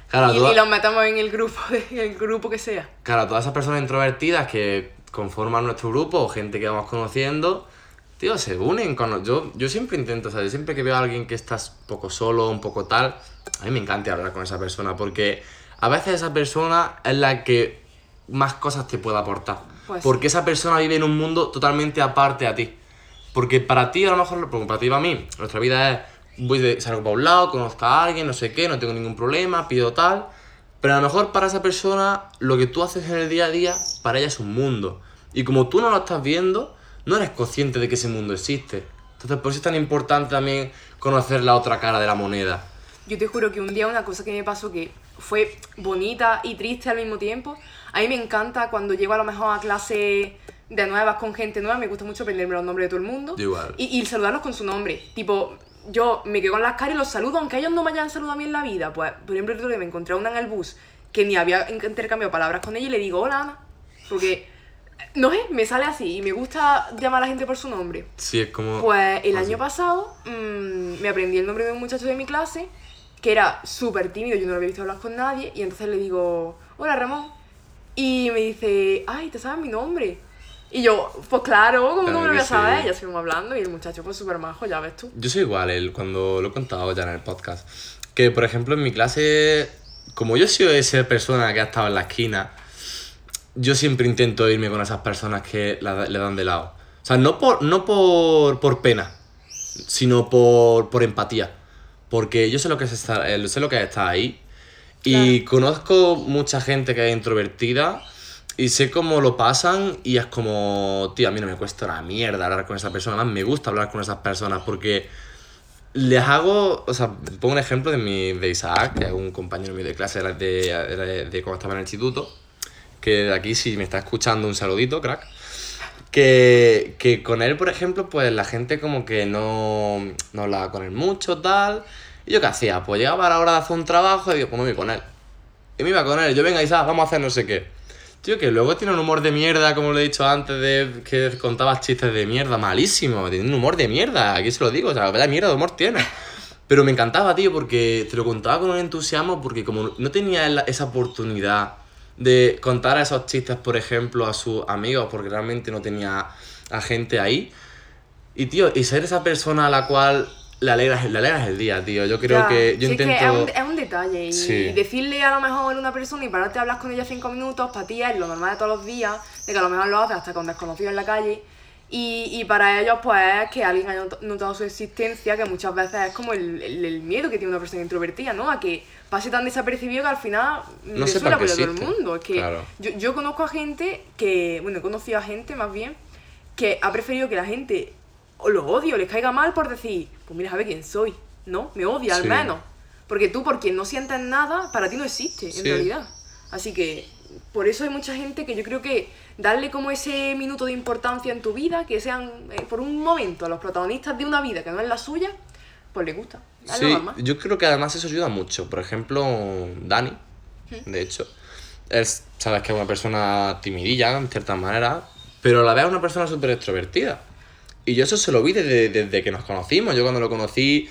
Claro, y, tú- y los metemos en el grupo, en el grupo que sea. Claro, todas esas personas introvertidas que conforman nuestro grupo o gente que vamos conociendo, tío, se unen con... Yo, yo siempre intento, o sea, yo siempre que veo a alguien que está un poco solo, un poco tal, a mí me encanta hablar con esa persona porque a veces esa persona es la que más cosas te puede aportar. Pues sí. porque esa persona vive en un mundo totalmente aparte a ti. Porque para ti, a lo mejor, porque para ti para mí, nuestra vida es, voy de, salgo para un lado, conozco a alguien, no sé qué, no tengo ningún problema, pido tal. Pero a lo mejor para esa persona, lo que tú haces en el día a día, para ella es un mundo. Y como tú no lo estás viendo, no eres consciente de que ese mundo existe. Entonces, por eso es tan importante también conocer la otra cara de la moneda. Yo te juro que un día una cosa que me pasó que fue bonita y triste al mismo tiempo. A mí me encanta cuando llego a lo mejor a clase de nuevas con gente nueva, me gusta mucho aprenderme los nombres de todo el mundo. Igual. Y, y saludarlos con su nombre. Tipo, yo me quedo con las caras y los saludo, aunque ellos no me hayan saludado a mí en la vida. Pues, por ejemplo, el otro día me encontré a una en el bus que ni había in- intercambiado palabras con ella y le digo, hola Ana. Porque, no sé, me sale así y me gusta llamar a la gente por su nombre. Sí, es como... Pues el Así. año pasado mm, me aprendí el nombre de un muchacho de mi clase que era súper tímido, yo no lo había visto hablar con nadie, y entonces le digo, hola Ramón. Y me dice, ay, ¿te sabes mi nombre? Y yo, pues claro, ¿cómo Claro no me lo voy a saber? sí. Ya seguimos hablando y el muchacho pues súper majo, ya ves tú. Yo soy igual, el, cuando lo he contado ya en el podcast. Que, por ejemplo, en mi clase, como yo he sido esa persona que ha estado en la esquina, yo siempre intento irme con esas personas que la- le dan de lado. O sea, no por, no por, por pena, sino por, por empatía. Porque yo sé lo que es estar, eh, sé lo que es estar ahí. Y conozco mucha gente que es introvertida y sé cómo lo pasan y es como, tío, a mí no me cuesta una mierda hablar con esa persona. Además, me gusta hablar con esas personas porque les hago, o sea, pongo un ejemplo de, mi, de Isaac, que es un compañero mío de clase de, de, de- de cuando estaba en el instituto, que de aquí si me está escuchando un saludito, crack. Que, que con él, por ejemplo, pues la gente como que no, no hablaba con él mucho, tal. ¿Y yo qué hacía? Pues llegaba a la hora de hacer un trabajo y digo, pues me voy con él. Y me iba con él, yo venga Isaac, vamos a hacer no sé qué. Tío, que luego tiene un humor de mierda, como lo he dicho antes, de que contabas chistes de mierda, malísimo. Tiene un humor de mierda, aquí se lo digo, o sea, vaya mierda de humor tiene. Pero me encantaba, tío, porque te lo contaba con un entusiasmo, porque como no tenía esa oportunidad de contar esos chistes, por ejemplo, a sus amigos, porque realmente no tenía a gente ahí. Y, tío, y ser esa persona a la cual le alegras, le alegras el día, tío. Yo creo Ya, que yo intento... Es que es un, es un detalle y Sí. decirle a lo mejor a una persona y pararte a hablar con ella cinco minutos, para ti es lo normal de todos los días, de que a lo mejor lo haces hasta con desconocidos en la calle. Y, y para ellos, pues, es que alguien haya not- notado su existencia, que muchas veces es como el, el- el miedo que tiene una persona introvertida, ¿no? A que pase tan desapercibido que al final No que por todo el mundo. Es que Claro. yo, yo conozco a gente que, bueno, he conocido a gente más bien, que ha preferido que la gente lo odie o les caiga mal por decir, pues mira, sabe quién soy, ¿no? Me odia al menos. Porque tú, por quien no sientes nada, para ti no existe, en Sí. realidad. Así que, por eso hay mucha gente que yo creo que darle como ese minuto de importancia en tu vida, que sean eh, por un momento los protagonistas de una vida que no es la suya, pues le gusta. Lo Sí, yo creo que además eso ayuda mucho. Por ejemplo, Dani, de hecho, es, sabes que es una persona timidilla, en cierta manera, pero a la vez es una persona súper extrovertida. Y yo eso se lo vi desde, desde que nos conocimos. Yo cuando lo conocí,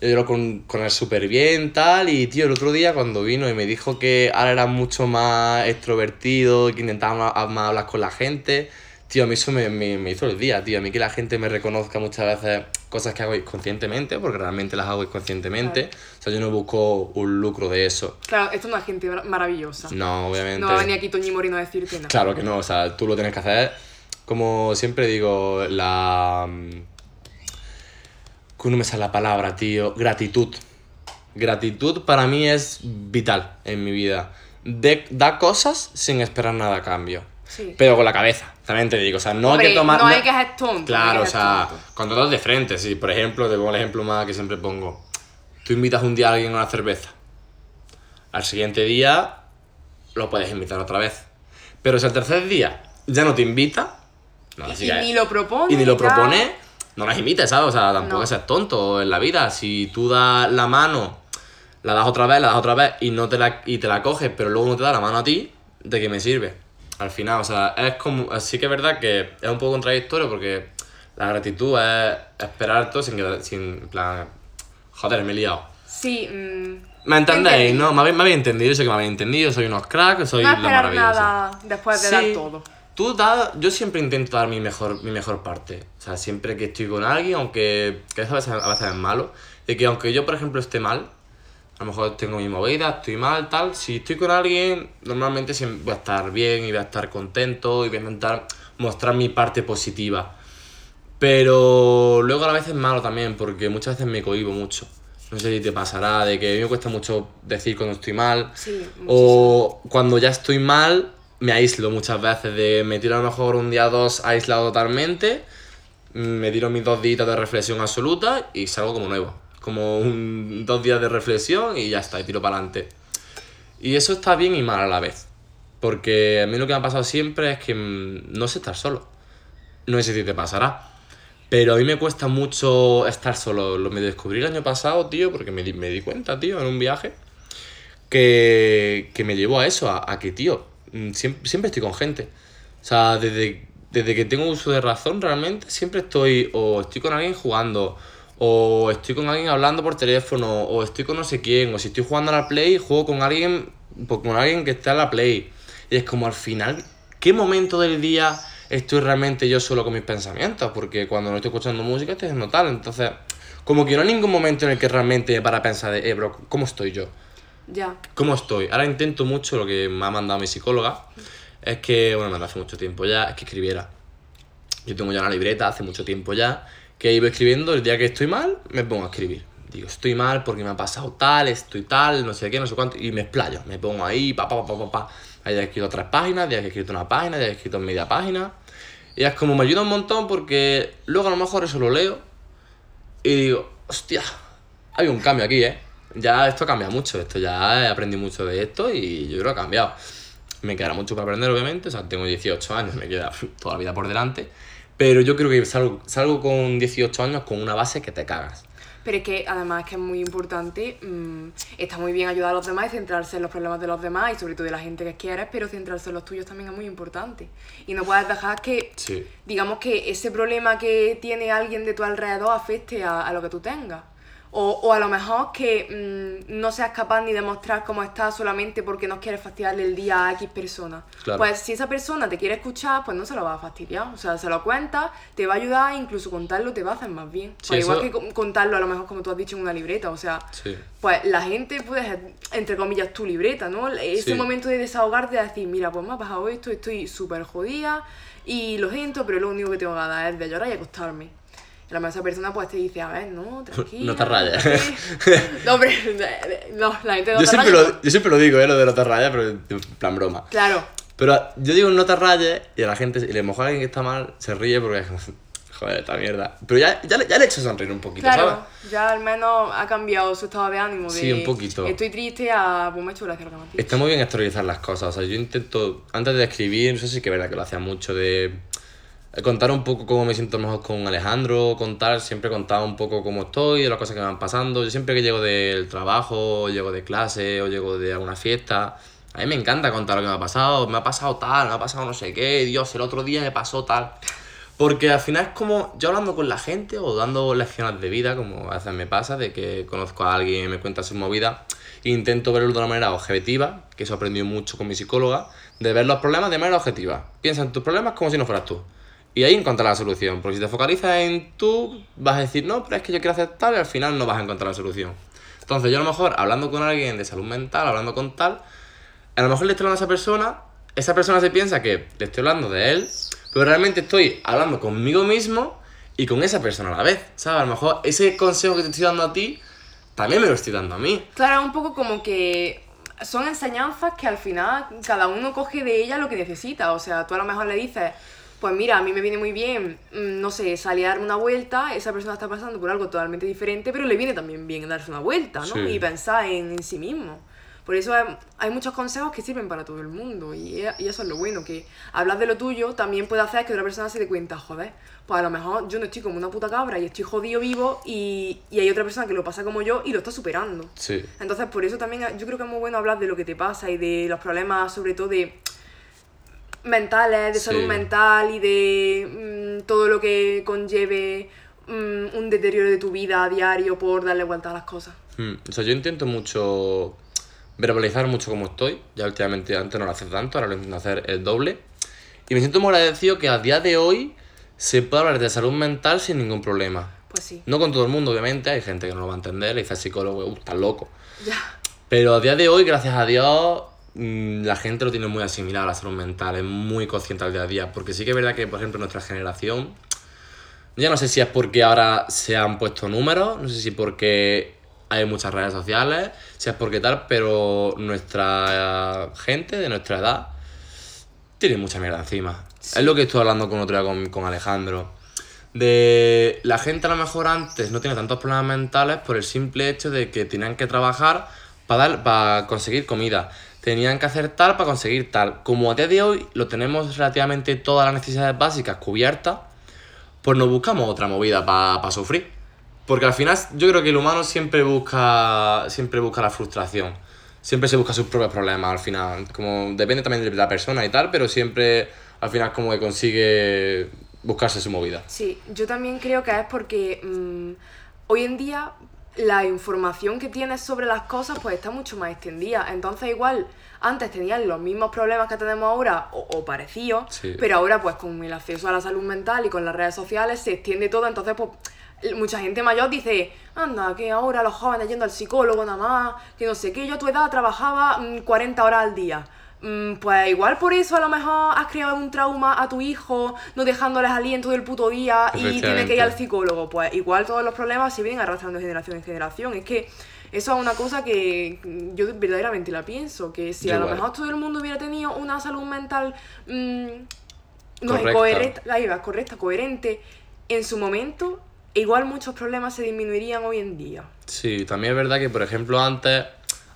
yo lo con, con él súper bien, tal. Y tío, el otro día cuando vino y me dijo que ahora era mucho más extrovertido que intentaba más, más hablar con la gente, tío, a mí eso me, me, me hizo el día, tío. A mí que la gente me reconozca muchas veces cosas que hago inconscientemente, porque realmente las hago inconscientemente. O sea, yo no busco un lucro de eso. Claro, esto no es gente mar- maravillosa. No, obviamente. No va a venir aquí Toñi Moreno a decirte nada. Claro que no, o sea, tú lo tienes que hacer. Como siempre digo, la. mm, que no me sale la palabra, tío. Gratitud. Gratitud para mí es vital en mi vida. De, da cosas sin esperar nada a cambio. Sí. Pero con la cabeza, también te digo. O sea, no hay que tomar. no hay que ser tonto, Claro, o sea, cuando dos de frente, sí. Por ejemplo, te pongo el ejemplo más que siempre pongo. Tú invitas un día a alguien a una cerveza. Al siguiente día lo puedes invitar otra vez. Pero si al tercer día ya no te invita, no, Y- así ni lo propone, Y ni lo propone, no las imites, ¿sabes? O sea, tampoco No. seas tonto en la vida. Si tú das la mano, la das otra vez, la das otra vez y, no te la, y te la coges, pero luego no te da la mano a ti, ¿de qué me sirve? Al final, o sea, es como. Sí que es verdad que es un poco contradictorio porque la gratitud es esperar todo sin que. Sin, plan. Joder, me he liado. Sí, mm, ¿Me entendéis? ¿No? Me habéis, me habéis entendido, yo sé que me habéis entendido, soy unos cracks, soy no esperar maravillosos. nada después de Sí. dar todo. Tú da, yo siempre intento dar mi mejor, mi mejor parte. O sea, siempre que estoy con alguien, aunque que a veces, a veces es malo, de que aunque yo, por ejemplo, esté mal, a lo mejor tengo mi movida, estoy mal, tal, si estoy con alguien, normalmente siempre voy a estar bien y voy a estar contento y voy a intentar mostrar mi parte positiva. Pero luego a la vez es malo también, porque muchas veces me cohibo mucho. No sé si te pasará, de que a mí me cuesta mucho decir cuando estoy mal. Sí, o cuando ya estoy mal, me aíslo muchas veces. De me tiro a lo mejor un día o dos aislado totalmente, me tiro mis dos días de reflexión absoluta y salgo como nuevo. Como un, dos días de reflexión y ya está, y tiro para adelante. Y eso está bien y mal a la vez. Porque a mí lo que me ha pasado siempre es que mm, no sé estar solo. No sé si te pasará. Pero a mí me cuesta mucho estar solo. Lo me descubrí el año pasado, tío, porque me di, me di cuenta, tío, en un viaje, que, que me llevó a eso, a, a que, tío, siempre, siempre estoy con gente. O sea, desde, desde que tengo uso de razón, realmente, siempre estoy, o estoy con alguien jugando, o estoy con alguien hablando por teléfono, o estoy con no sé quién, o si estoy jugando a la Play, juego con alguien, pues, con alguien que está en la Play. Y es como al final, ¿qué momento del día estoy realmente yo solo con mis pensamientos? Porque cuando no estoy escuchando música estoy haciendo tal. Entonces, como que no hay ningún momento en el que realmente me para pensar de, eh, bro, ¿cómo estoy yo? Ya. ¿Cómo estoy? Ahora intento mucho lo que me ha mandado mi psicóloga. Es que, bueno, me hace mucho tiempo ya, es que escribiera. Yo tengo ya una libreta hace mucho tiempo ya, que iba escribiendo, el día que estoy mal, me pongo a escribir. Digo, estoy mal porque me ha pasado tal, estoy tal, no sé qué, no sé cuánto, y me explayo. Me pongo ahí, pa, pa, pa, pa, pa. Ahí he escrito tres páginas, ya he escrito una página, ya he escrito media página. Y es como me ayuda un montón porque luego a lo mejor eso lo leo y digo, hostia, hay un cambio aquí, ¿eh? Ya esto cambia mucho, esto ya he aprendido mucho de esto y yo creo que ha cambiado. Me quedará mucho para aprender, obviamente, o sea, tengo 18 años, me queda toda la vida por delante, pero yo creo que salgo, salgo con 18 años con una base que te cagas. Pero es que además que es muy importante, mm, está muy bien ayudar a los demás y centrarse en los problemas de los demás y sobre todo de la gente que quieres, pero centrarse en los tuyos también es muy importante. Y no puedes dejar que, Sí. digamos que ese problema que tiene alguien de tu alrededor afecte a, a lo que tú tengas. O, o a lo mejor que mm, no seas capaz ni de mostrar cómo estás solamente porque no quieres fastidiarle el día a X persona. Claro. Pues si esa persona te quiere escuchar, pues no se lo va a fastidiar. O sea, se lo cuentas, te va a ayudar, incluso contarlo te va a hacer más bien. Sí, Pues igual que con- contarlo a lo mejor como tú has dicho en una libreta. O sea, Sí. pues la gente puede, entre comillas, tu libreta, ¿no? Ese Sí. momento de desahogarte, de decir, mira, pues me ha pasado esto, estoy súper jodida y lo siento, pero lo único que tengo ganas es de llorar y acostarme. Y a lo mejor esa persona pues te dice, a ver, no, tranquila. No te rayes. no, hombre, no, la gente no Yo te siempre, raya, lo, yo siempre lo digo, ¿eh? Lo de no te rayas, pero en plan broma. Claro, Pero yo digo no te rayes y a la gente, y a lo mejor alguien que está mal se ríe porque es como, joder, esta mierda. Pero ya, ya, le- ya le he hecho sonreír un poquito, claro, ¿sabes? ya al menos ha cambiado su estado de ánimo. De, Sí, un poquito. Estoy triste a, pues me ha hecho gracia. Está muy bien exteriorizar las cosas. O sea, yo intento, antes de escribir, no sé si que es verdad que lo hacía mucho, de contar un poco cómo me siento mejor con Alejandro, contar, siempre contaba un poco cómo estoy, las cosas que me van pasando. Yo siempre que llego del trabajo, o llego de clase, o llego de alguna fiesta, a mí me encanta contar lo que me ha pasado. Me ha pasado tal, me ha pasado no sé qué, Dios, el otro día me pasó tal. Porque al final es como yo hablando con la gente o dando lecciones de vida, como a veces me pasa, de que conozco a alguien me cuenta su movida, intento verlo de una manera objetiva, que eso aprendí mucho con mi psicóloga, de ver los problemas de manera objetiva. Piensa en tus problemas como si no fueras tú. Y ahí encontrar la solución, porque si te focalizas en tú, vas a decir, no, pero es que yo quiero hacer tal, y al final no vas a encontrar la solución. Entonces yo a lo mejor, hablando con alguien de salud mental, hablando con tal, a lo mejor le estoy hablando a esa persona, esa persona se piensa que le estoy hablando de él, pero realmente estoy hablando conmigo mismo y con esa persona a la vez, ¿sabes? A lo mejor ese consejo que te estoy dando a ti, también me lo estoy dando a mí. Claro, un poco como que son enseñanzas que al final cada uno coge de ellas lo que necesita. O sea, tú a lo mejor le dices, pues mira, a mí me viene muy bien, mm, no sé, salir a darme una vuelta, esa persona está pasando por algo totalmente diferente, pero le viene también bien darse una vuelta, ¿no? Sí. Y pensar en, en sí mismo. Por eso hay, hay muchos consejos que sirven para todo el mundo y, y eso es lo bueno, que hablar de lo tuyo también puede hacer que otra persona se dé cuenta, joder, pues a lo mejor yo no estoy como una puta cabra y estoy jodido vivo y, y hay otra persona que lo pasa como yo y lo está superando. Sí. Entonces, por eso también yo creo que es muy bueno hablar de lo que te pasa y de los problemas, sobre todo de mentales, de Sí. salud mental y de mm, todo lo que conlleve mm, un deterioro de tu vida a diario por darle vuelta a las cosas. Mm, O sea, yo intento mucho verbalizar mucho cómo estoy. Ya últimamente antes no lo hacía tanto, ahora lo intento hacer el doble. Y me siento muy agradecido que a día de hoy se pueda hablar de salud mental sin ningún problema. Pues sí. No con todo el mundo, obviamente, hay gente que no lo va a entender, le dice al psicólogo, uh, estás loco. Ya. Pero a día de hoy, gracias a Dios, la gente lo tiene muy asimilado a la salud mental, es muy consciente al día a día. Porque sí que es verdad que, por ejemplo, nuestra generación, ya no sé si es porque ahora se han puesto números, no sé si porque hay muchas redes sociales, si es porque tal, pero nuestra gente de nuestra edad tiene mucha mierda encima. Es lo que estuve hablando con otro día con, con Alejandro. De la gente a lo mejor antes no tiene tantos problemas mentales por el simple hecho de que tenían que trabajar para, dar, para conseguir comida. Tenían que hacer tal para conseguir tal. Como a día de hoy lo tenemos relativamente todas las necesidades básicas cubiertas, pues nos buscamos otra movida para sufrir. Porque al final yo creo que el humano siempre busca, siempre busca la frustración. Siempre se busca sus propios problemas al final. Como depende también de la persona y tal, pero siempre al final como que consigue buscarse su movida. Sí, yo también creo que es porque mm, hoy en día la información que tienes sobre las cosas pues está mucho más extendida. Entonces igual antes tenían los mismos problemas que tenemos ahora o, o parecidos, Sí. pero ahora pues con el acceso a la salud mental y con las redes sociales se extiende todo. Entonces pues mucha gente mayor dice, anda, que ahora los jóvenes yendo al psicólogo nada más, que no sé qué, yo a tu edad trabajaba mm, 40 horas al día. Mm, Pues igual por eso a lo mejor has creado un trauma a tu hijo, no dejándoles aliento del puto día y tiene que ir al psicólogo. Pues igual todos los problemas se vienen arrastrando de generación en generación. Es que eso es una cosa que mm, yo verdaderamente la pienso, que si Yo a lo mejor todo el mundo hubiera tenido una salud mental mm, no sé, Correcta. coherente, ahí va, correcta, coherente, en su momento, igual muchos problemas se disminuirían hoy en día. Sí, también es verdad que, por ejemplo, antes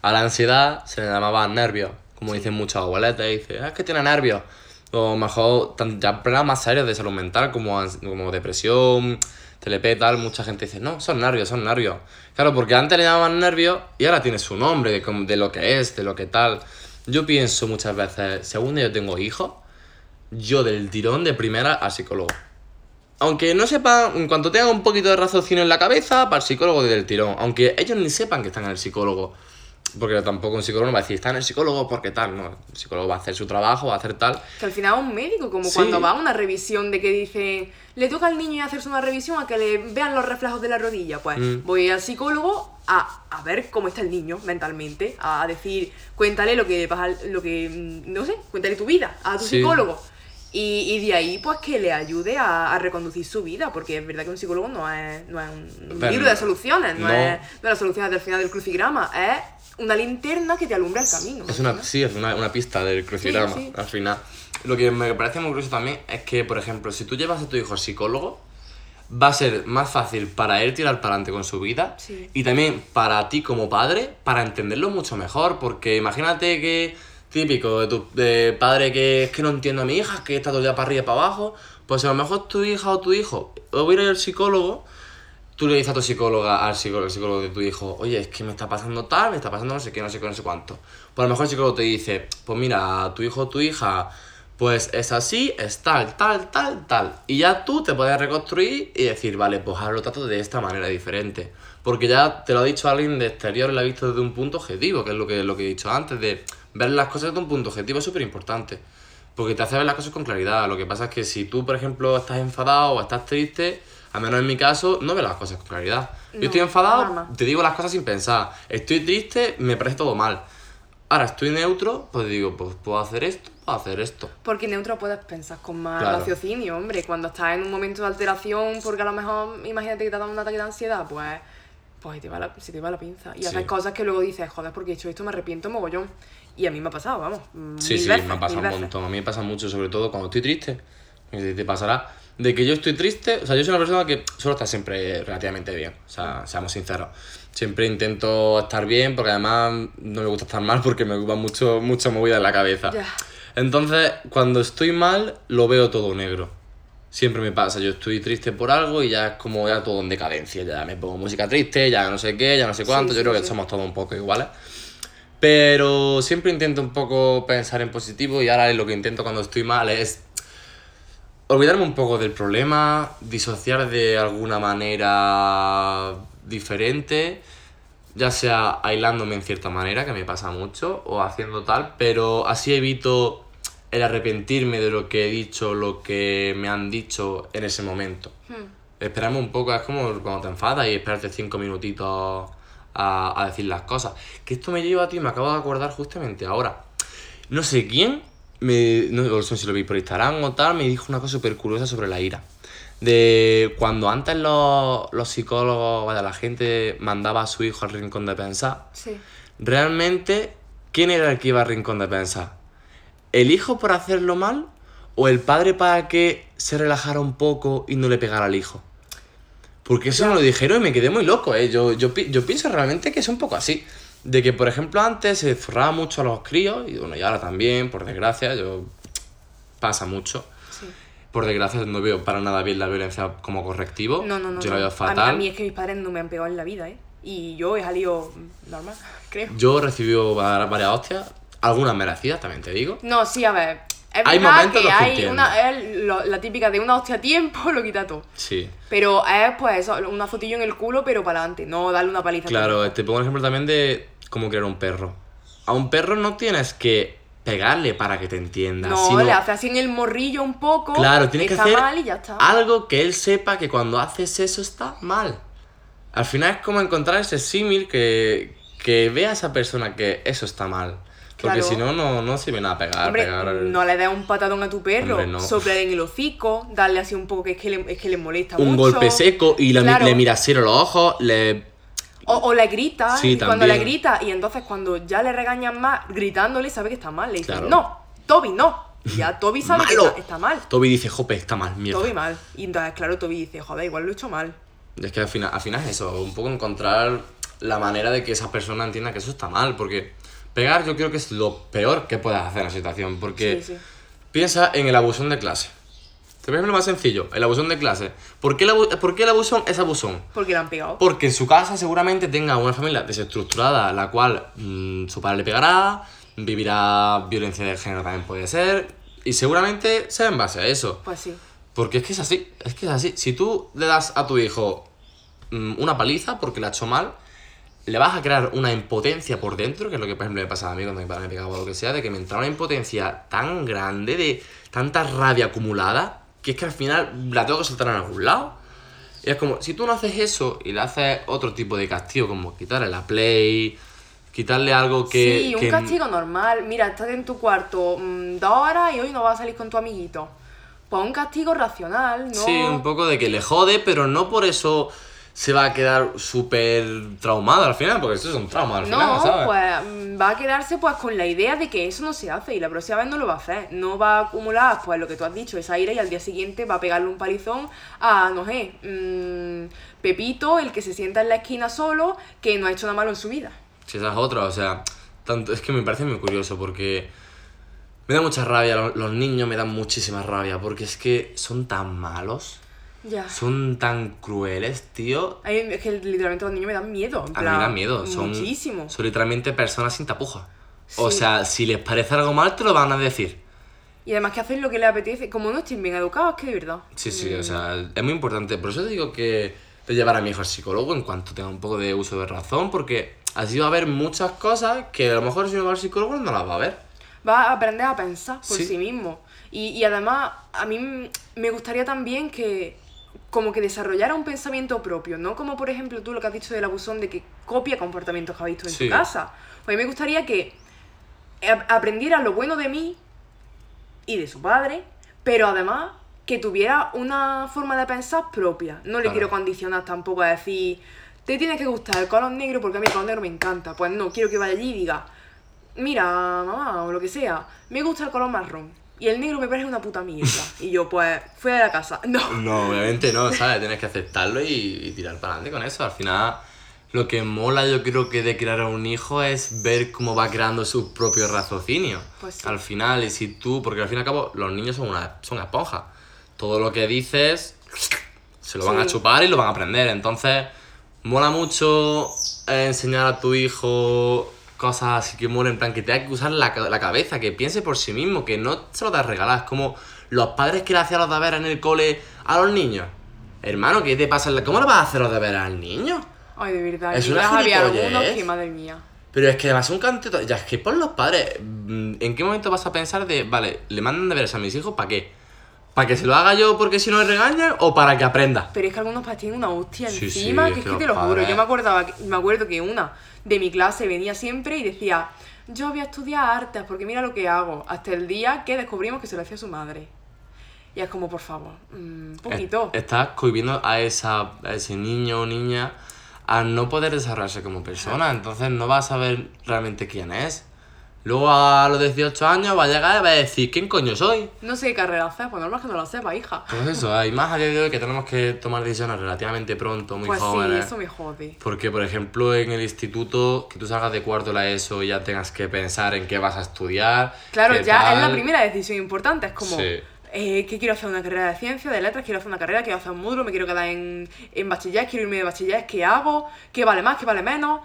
a la ansiedad se le llamaba nervios, como dicen muchas abueletas, y dicen, "Ah, es que tiene nervios. O mejor, ya problemas más serios de salud mental, como, como depresión, TLP, tal, mucha gente dice, no, son nervios, son nervios. Claro, porque antes le llamaban nervios y ahora tiene su nombre, de, lo que es, de lo que tal. Yo pienso muchas veces, según yo tengo hijos, yo del tirón de primera al psicólogo. Aunque no sepan, en cuanto tengan un poquito de raciocinio en la cabeza, para el psicólogo desde el tirón. Aunque ellos ni sepan que están en el psicólogo. Porque tampoco un psicólogo no va a decir, está en el psicólogo porque tal. No, el psicólogo va a hacer su trabajo, va a hacer tal. Que al final es un médico, como Sí. cuando va a una revisión de que dice, le toca al niño hacerse una revisión a que le vean los reflejos de la rodilla. Pues Mm. voy al psicólogo a, a ver cómo está el niño mentalmente, a decir, cuéntale lo que pasa, lo que, mm, no sé, cuéntale tu vida a tu Sí. psicólogo. Y, y de ahí, pues que le ayude a, a reconducir su vida, porque es verdad que un psicólogo no es, no es un libro de soluciones, no, no. Es, no es las soluciones del final del crucigrama, es una linterna que te alumbra el camino. Es una, sí, es una, una pista del crucigrama, Sí, sí. al final. Lo que me parece muy curioso también es que, por ejemplo, si tú llevas a tu hijo al psicólogo, va a ser más fácil para él tirar para adelante con su vida Sí. y también para ti como padre, para entenderlo mucho mejor, porque imagínate que típico de tu de padre que es que no entiendo a mi hija, que está todo el día para arriba y para abajo, pues a lo mejor tu hija o tu hijo o va a ir al psicólogo, tú le dices a tu psicóloga, al psicólogo, al psicólogo de tu hijo, oye, es que me está pasando tal, me está pasando no sé qué, no sé qué, no sé cuánto. Pues a lo mejor el psicólogo te dice, pues mira, tu hijo o tu hija, pues es así, es tal, tal, tal, tal. Y ya tú te puedes reconstruir y decir, vale, pues ahora lo trato de esta manera diferente. Porque ya te lo ha dicho alguien de exterior lo ha visto desde un punto objetivo, que es lo que, lo que he dicho antes, de ver las cosas desde un punto objetivo es súper importante. Porque te hace ver las cosas con claridad. Lo que pasa es que si tú, por ejemplo, estás enfadado o estás triste, al menos en mi caso, no ves las cosas con claridad. No, Yo estoy enfadado, te digo las cosas sin pensar. Estoy triste, me parece todo mal. Ahora estoy neutro, pues digo, pues puedo hacer esto, puedo hacer esto. Porque neutro puedes pensar con más Claro. raciocinio, hombre. Cuando estás en un momento de alteración, porque a lo mejor, imagínate que te ha dado un ataque de ansiedad, pues, pues te va la, se te va la pinza. Y Sí. haces cosas que luego dices, joder, porque he hecho esto, me arrepiento mogollón. Y a mí me ha pasado, vamos. Sí, sí, veces, me ha pasado un veces. montón. A mí me pasa mucho, sobre todo cuando estoy triste. Te pasará. De que yo estoy triste, o sea, yo soy una persona que suelo estar siempre relativamente bien, o sea, seamos sinceros. Siempre intento estar bien porque además no me gusta estar mal porque me ocupa mucho, mucha movida en la cabeza. Entonces, cuando estoy mal, lo veo todo negro. Siempre me pasa, yo estoy triste por algo y ya es como ya todo en decadencia. Ya me pongo música triste, ya no sé qué, ya no sé cuánto. Sí, yo sí, creo que sí. somos todos un poco iguales. Pero siempre intento un poco pensar en positivo y ahora lo que intento cuando estoy mal es olvidarme un poco del problema, disociar de alguna manera diferente, ya sea aislándome en cierta manera, que me pasa mucho, o haciendo tal, pero así evito el arrepentirme de lo que he dicho, lo que me han dicho en ese momento. Hmm. Esperarme un poco, es como cuando te enfadas y esperarte cinco minutitos a, a decir las cosas. Que esto me lleva a ti, me acabo de acordar justamente ahora. No sé quién, me, no sé si lo vi por Instagram o tal, me dijo una cosa súper curiosa sobre la ira. De cuando antes los, los psicólogos, vaya, la gente mandaba a su hijo al rincón de pensar, Sí. realmente, ¿quién era el que iba al rincón de pensar? ¿El hijo por hacerlo mal o el padre para que se relajara un poco y no le pegara al hijo? Porque eso me lo dijeron y me quedé muy loco, ¿eh? Yo, yo, yo pienso realmente que es un poco así. De que, por ejemplo, antes se zurraba mucho a los críos, y bueno, y ahora también, por desgracia, yo... pasa mucho. Sí. Por desgracia no veo para nada bien la violencia como correctivo. No, no, no. Yo no. la veo A mí- fatal. A, mí es que mis padres no me han pegado en la vida, ¿eh? Y yo he salido normal, creo. Yo he recibido va- varias hostias, algunas merecidas, también te digo. No, sí, a ver. Es Hay momentos que hay una, es lo- la típica de una hostia a tiempo lo quita todo. Sí. Pero es pues eso, una fotillo en el culo, pero para adelante, no darle una paliza. Claro, te pongo un ejemplo también de cómo crear un perro. A un perro no tienes que pegarle para que te entienda. No, sino- le hace así en el morrillo un poco. Claro, tienes que hacer mal y ya está. algo que él sepa que cuando haces eso está mal. Al final es como encontrar ese símil que, que vea a esa persona que eso está mal. Porque Claro. si no, no, no sirve nada pegar. Hombre, pegar no le des un patadón a tu perro, Hombre, no. soplar en el hocico, darle así un poco que es que le, es que le molesta un mucho. golpe seco y la mi- Claro. le miras serio a los ojos, le... O, o le grita, Sí, y cuando le grita, y entonces cuando ya le regañan más, gritándole, sabe que está mal. Le dice, Claro. no, Toby, no. Y ya Toby sabe que está, está mal. Toby dice, jope, está mal, mierda. Toby mal. Y entonces, claro, Toby dice, joder, igual lo he hecho mal. Es que al final, al final es eso, un poco encontrar la manera de que esa persona entienda que eso está mal, porque pegar yo creo que es lo peor que puedes hacer en la situación, porque Sí, sí. piensa en el abusón de clase. Te voy a lo más sencillo, el abusón de clase. ¿Por qué el, abu- por qué el abusón es abusón? Porque le han pegado. Porque en su casa seguramente tenga una familia desestructurada, la cual mm, su padre le pegará, vivirá violencia de género también puede ser, y seguramente sea en base a eso. Pues sí. Porque es que es así, es que es así. Si tú le das a tu hijo mm, una paliza porque le ha hecho mal, le vas a crear una impotencia por dentro, que es lo que por ejemplo me pasaba a mí cuando mi padre me pegaba o lo que sea, de que me entraba una impotencia tan grande, de tanta rabia acumulada, que es que al final la tengo que soltar en algún lado. Y es como, si tú no haces eso y le haces otro tipo de castigo, como quitarle la play, quitarle algo que... sí, un que- castigo normal. Mira, estás en tu cuarto mm, dos horas y hoy no vas a salir con tu amiguito. Pues un castigo racional, ¿no? Sí, un poco de que le jode, pero no por eso se va a quedar súper traumado al final, porque eso es un trauma al No, final, ¿sabes? pues mm, va a quedarse pues con la idea de que eso no se hace y la próxima vez no lo va a hacer. No va a acumular pues lo que tú has dicho, esa ira y al día siguiente va a pegarle un palizón a, no sé, mm, Pepito, el que se sienta en la esquina solo, que no ha hecho nada malo en su vida. Si esa es otra, o sea, tanto, es que me parece muy curioso porque me da mucha rabia, lo- los niños me dan muchísima rabia, porque es que son tan malos, Ya. son tan crueles, tío. Es que literalmente los niños me dan miedo. en A mí me da miedo, son, Muchísimo. son literalmente personas sin tapuja. O Sí. sea, si les parece algo mal, te lo van a decir. Y además que hacen lo que les apetece. Como no estén bien educados, es que de verdad. Sí, sí, Mm. o sea, es muy importante. Por eso te digo que de llevar a mi hijo al psicólogo en cuanto tenga un poco de uso de razón, porque así va a haber muchas cosas que a lo mejor si no va al psicólogo no las va a ver. Va a aprender a pensar por Sí. sí, mismo. Y, y además, a mí me gustaría también que como que desarrollara un pensamiento propio, ¿no? Como por ejemplo tú lo que has dicho del abusón de que copia comportamientos que ha visto en Sí. su casa. Pues a mí me gustaría que ap- aprendiera lo bueno de mí y de su padre, pero además que tuviera una forma de pensar propia. No le Claro. quiero condicionar tampoco a decir, te tiene que gustar el color negro porque a mí el color negro me encanta. Pues no, quiero que vaya allí y diga, mira, mamá, o lo que sea, me gusta el color marrón. Y el negro me parece una puta mierda. Y yo, pues, fuera de la casa. No. No, obviamente no, ¿sabes? Tienes que aceptarlo y, y tirar para adelante con eso. Al final, lo que mola yo creo que de crear a un hijo es ver cómo va creando su propio raciocinio. Pues sí. Al final, y si tú, porque al fin y al cabo los niños son una son esponjas. Todo lo que dices se lo van a chupar y lo van a aprender. Entonces, mola mucho enseñar a tu hijo cosas así que molen, en plan que tenga que usar la, la cabeza, que piense por sí mismo, que no se lo das regalar. Es como los padres que le hacían los deberes en el cole a los niños. Hermano, ¿qué te pasa? ¿Cómo le vas a hacer los deberes al niño? Ay, de verdad. Es una había algunos que, madre mía. Pero es que además un cantito. Ya es que por los padres. mm, ¿En qué momento vas a pensar de, vale, le mandan deberes a mis hijos para qué? ¿Para que se lo haga yo porque si no le regañan o para que aprenda? Pero es que algunos padres tienen una hostia Sí, sí, encima, es que es que que te lo juro. Yo me, acordaba, me acuerdo que una de mi clase venía siempre y decía, yo voy a estudiar artes porque mira lo que hago. Hasta el día que descubrimos que se lo hacía su madre. Y es como, por favor, mm, un poquito. Es- Estás cohibiendo a, esa, a ese niño o niña a no poder desarrollarse como persona. Entonces no vas a saber realmente quién es. Luego a los 18 años va a llegar y va a decir, ¿quién coño soy? No sé qué carrera hacer, pues normal que no lo sepa, hija. Pues eso, hay más a día de hoy que tenemos que tomar decisiones relativamente pronto, muy pues sí, jóvenes. eso me jode. Porque, por ejemplo, en el instituto, que tú salgas de cuarto la ESO y ya tengas que pensar en qué vas a estudiar. Claro, ya es la tal. primera decisión importante. Es como, Sí. eh, ¿qué quiero hacer? ¿Una carrera de ciencia, de letras? ¿Quiero hacer una carrera? ¿Quiero hacer un módulo? ¿Me quiero quedar en, en bachiller? ¿Quiero irme de bachiller? ¿Qué hago? ¿Qué vale más? ¿Qué vale menos?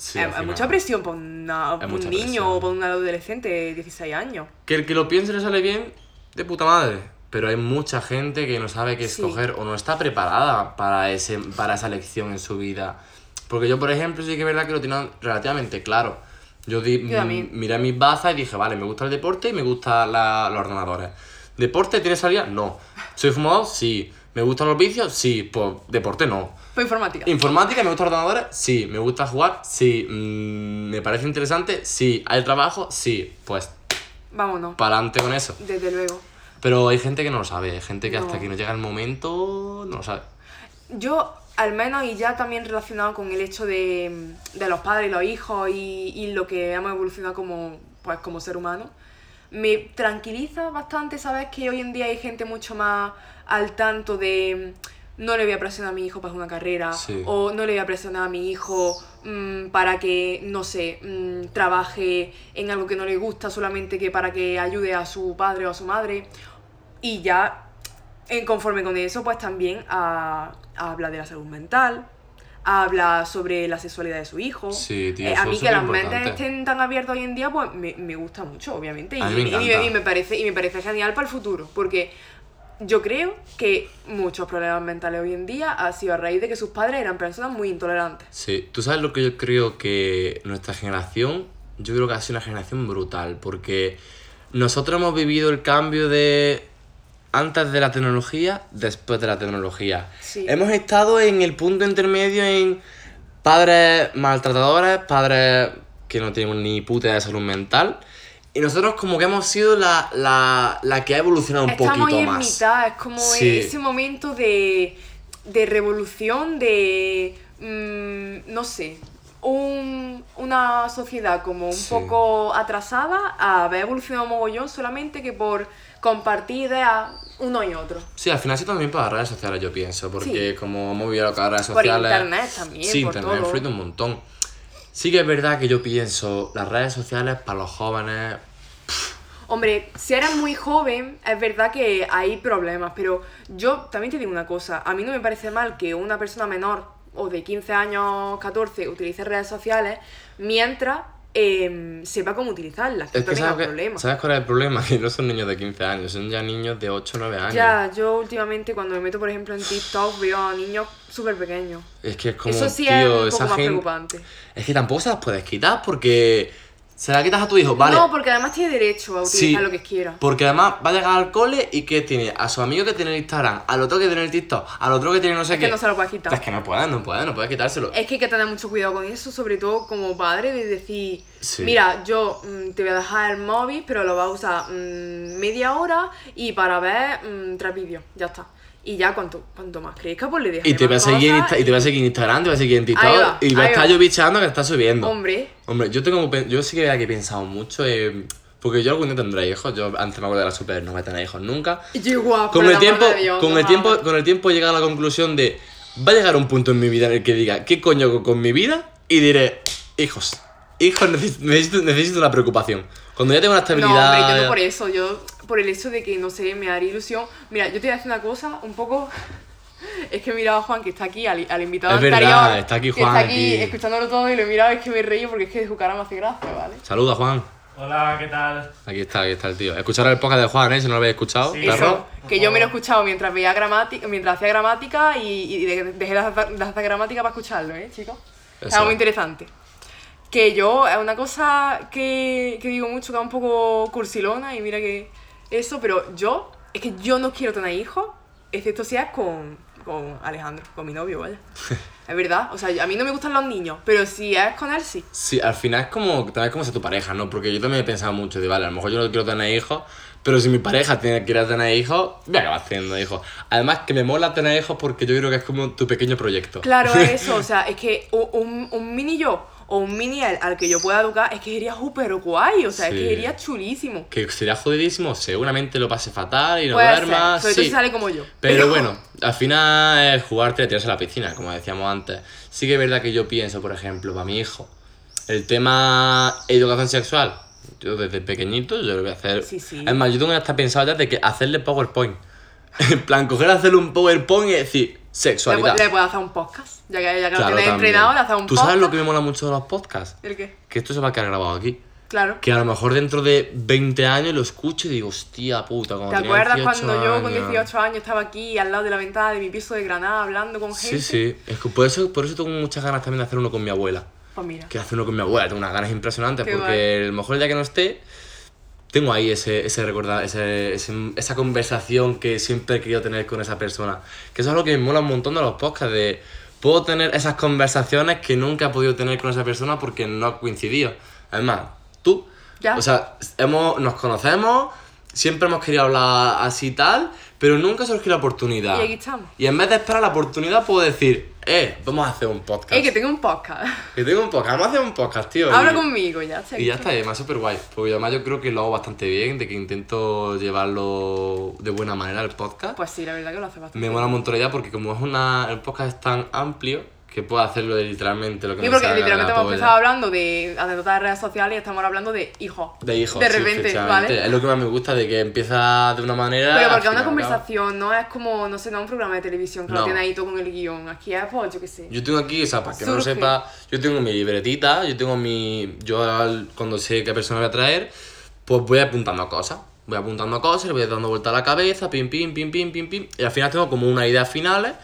Sí, es final. mucha presión para una- un niño presión. o para un adolescente de 16 años. Que el que lo piense le sale bien, de puta madre. Pero hay mucha gente que no sabe qué Sí. escoger o no está preparada para, ese, para esa elección en su vida. Porque yo, por ejemplo, sí que es verdad que lo tenía relativamente claro. Yo, di, Yo miré mis bazas y dije, vale, me gusta el deporte y me gustan los ordenadores. ¿Deporte tiene salida? No. ¿Soy fumador? Sí. ¿Me gustan los vicios? Sí. Pues deporte no. Pues informática. ¿Informática? ¿Me gustan los ordenadores? Sí. ¿Me gusta jugar? Sí. Mm, ¿Me parece interesante? Sí. ¿Hay trabajo? Sí. Pues Vámonos. para adelante con eso. Desde luego. Pero hay gente que no lo sabe, hay gente que hasta que no llega el momento no lo sabe. Yo, al menos, y ya también relacionado con el hecho de, de los padres y los hijos y, y lo que hemos evolucionado como, pues, como ser humano, me tranquiliza bastante saber que hoy en día hay gente mucho más al tanto de no le voy a presionar a mi hijo para una carrera Sí. o no le voy a presionar a mi hijo mm, para que, no sé, mm, trabaje en algo que no le gusta solamente que para que ayude a su padre o a su madre. Y ya en conforme con eso, pues también a, a habla de la salud mental, habla sobre la sexualidad de su hijo. Sí, tío, Eh, a mí que las mentes estén tan abiertas hoy en día, pues me, me gusta mucho, obviamente. Me y me parece, y me parece genial para el futuro, porque yo creo que muchos problemas mentales hoy en día ha sido a raíz de que sus padres eran personas muy intolerantes. Sí, tú sabes lo que yo creo que nuestra generación, yo creo que ha sido una generación brutal, porque nosotros hemos vivido el cambio de antes de la tecnología, después de la tecnología. Sí. Hemos estado en el punto intermedio en padres maltratadores, padres que no tienen ni puta de salud mental. Y nosotros como que hemos sido la, la, la que ha evolucionado un Estamos poquito ahí en más. mitad, es como Sí. ese momento de, de revolución, de, mm, no sé, un- una sociedad como un Sí. poco atrasada a haber evolucionado mogollón solamente que por compartir ideas uno y otro. Sí, al final sí también por las redes sociales, yo pienso, porque Sí. como hemos vivido las redes Por sociales... internet también, Sí, por internet ha todo. influido un montón. Sí que es verdad que yo pienso, las redes sociales para los jóvenes... Hombre, si eres muy joven, es verdad que hay problemas, pero yo también te digo una cosa, a mí no me parece mal que una persona menor o de 15 años, 14, utilice redes sociales mientras em, sepa cómo utilizarlas, que Es que es sabes, un que-. ¿sabes cuál es el problema? Que no son niños de 15 años, son ya niños de 8 o 9 años. Ya, yo últimamente cuando me meto, por ejemplo, en TikTok veo a niños súper pequeños. Es que es como, Eso sí tío, es un poco más gente... preocupante. Es que tampoco se las puedes quitar porque... Se la quitas a tu hijo, vale. No, porque además tiene derecho a utilizar Sí, lo que quiera. Porque además va a llegar al cole y que tiene a su amigo que tiene el Instagram, al otro que tiene el TikTok, al otro que tiene no sé Es qué. que no se lo puedes quitar. Es que no puedes, no puedes, no puedes quitárselo. Es que hay que tener mucho cuidado con eso, sobre todo como padre, de decir, Sí. mira, yo mm, te voy a dejar el móvil, pero lo vas a usar mm, media hora y para ver mm, tres vídeos, ya está. Y ya cuanto, cuanto más crezca, pues le dejas Y te, voy a seguir en cosas Insta- y te voy a seguir en Instagram, te voy a seguir en TikTok va, y va a ahí estar va. yo bichando que está subiendo. Hombre, Hombre, yo tengo pen- yo sí que, que he pensado mucho porque yo algún día tendré hijos, yo antes me acuerdo de la super no voy a tener hijos nunca. yo igual, Con por el tiempo, amor de Dios, con el tiempo, con el tiempo llega a la conclusión de va a llegar un punto en mi vida en el que diga, ¿qué coño hago con mi vida? Y diré, hijos, hijos, necesito, necesito, necesito una preocupación. Cuando ya tengo una No, estabilidad... hombre, yo no por eso, yo por el hecho de que, no sé, me haría ilusión. Mira, yo te voy a decir una cosa, un poco... Es que he mirado a Juan, que está aquí, al, al invitado Es verdad, anterior, está aquí que Juan, está aquí, aquí. escuchándolo todo y lo he mirado, es que me reí porque es que su cara me hace gracia, ¿vale? Saluda, Juan. Hola, ¿qué tal? Aquí está, aquí está el tío. Escuchar el podcast de Juan, ¿eh? Si no lo habéis escuchado, Sí. perro. Eso, que yo me lo he escuchado mientras veía gramática, mientras hacía gramática y, y de- dejé de hacer, de hacer gramática para escucharlo, ¿eh, chicos? Es Eso. algo muy interesante. Que yo, es una cosa que, que digo mucho, que es un poco cursilona y mira que eso, pero yo, es que yo no quiero tener hijos, excepto si es con, con Alejandro, con mi novio, vaya. es verdad, o sea, a mí no me gustan los niños, pero si es con él, sí. Sí, al final es como, también es como ser tu pareja, ¿no? Porque yo también he pensado mucho de, vale, a lo mejor yo no quiero tener hijos, pero si mi pareja tiene, quiere tener hijos, voy a acabar teniendo hijos. Además que me mola tener hijos porque yo creo que es como tu pequeño proyecto. Claro, es eso, o sea, es que un, un mini yo o un mini al que yo pueda educar, es que sería súper guay, o sea, es que sería chulísimo. Que sería jodidísimo, seguramente lo pase fatal y no Puede duerma. ser, sobre todo sí. si sale como yo. Pero bueno, al final es jugarte a tirarse a la piscina, como decíamos antes. Sí que es verdad que yo pienso, por ejemplo, para mi hijo, el tema educación sexual, yo desde pequeñito yo lo voy a hacer. Sí, sí. Es más, yo tengo hasta pensado ya de que hacerle PowerPoint. En plan, coger, hacerle un PowerPoint y decir Le, sexualidad. pu- le puedo hacer un podcast, ya que, ya que Claro, lo tienes entrenado, le haces un ¿Tú podcast. sabes lo que me mola mucho de los podcasts? ¿El qué? Que esto se va a quedar grabado aquí. Claro. Que a lo mejor dentro de 20 años lo escucho y digo, hostia puta, como ¿Te acuerdas 18 cuando yo con años". 18 años estaba aquí al lado de la ventana de mi piso de Granada hablando con gente? Sí, sí. Es que por eso, por eso tengo muchas ganas también de hacer uno con mi abuela. Pues mira. Quiero hacer uno con mi abuela, tengo unas ganas impresionantes Qué porque a lo mejor el día que no esté, tengo ahí ese, ese recordar, ese, ese- esa conversación que siempre he querido tener con esa persona. Que eso es lo que me mola un montón de los podcasts, de puedo tener esas conversaciones que nunca he podido tener con esa persona porque no ha coincidido. Además, tú, Ya. o sea, hemos, nos conocemos, siempre hemos querido hablar así y tal, pero nunca surgió la oportunidad. Y aquí estamos. Y en vez de esperar la oportunidad, puedo decir, eh, vamos a hacer un podcast. ¡Ey, que tengo un podcast! Que tengo un podcast, vamos a hacer un podcast, tío. Habla y, conmigo, ya. sé Y ya está, y además súper guay. Porque además yo creo que lo hago bastante bien, de que intento llevarlo de buena manera el podcast. Pues sí, la verdad que lo hace bastante. me mola un montón idea porque como es una, el podcast es tan amplio que puedo hacerlo de literalmente lo que Sí, porque literalmente hemos empezado hablando de anécdotas de redes sociales y estamos hablando de hijos. De hijos, De repente. ¿vale? Es lo que más me gusta, de que empieza de una manera... Pero porque es una conversación, no es como, no sé, no un programa de televisión que No. lo tiene ahí todo con el guion. Aquí es, pues, yo qué sé. Yo tengo aquí, o sea, para que no lo Surge. sepa, yo tengo mi libretita, yo tengo mi. Yo cuando sé qué persona voy a traer, pues voy apuntando cosas. Voy apuntando cosas, le voy dando vuelta a la cabeza, pim, pim, pim, pim, pim, pim. Y al final tengo como unas ideas finales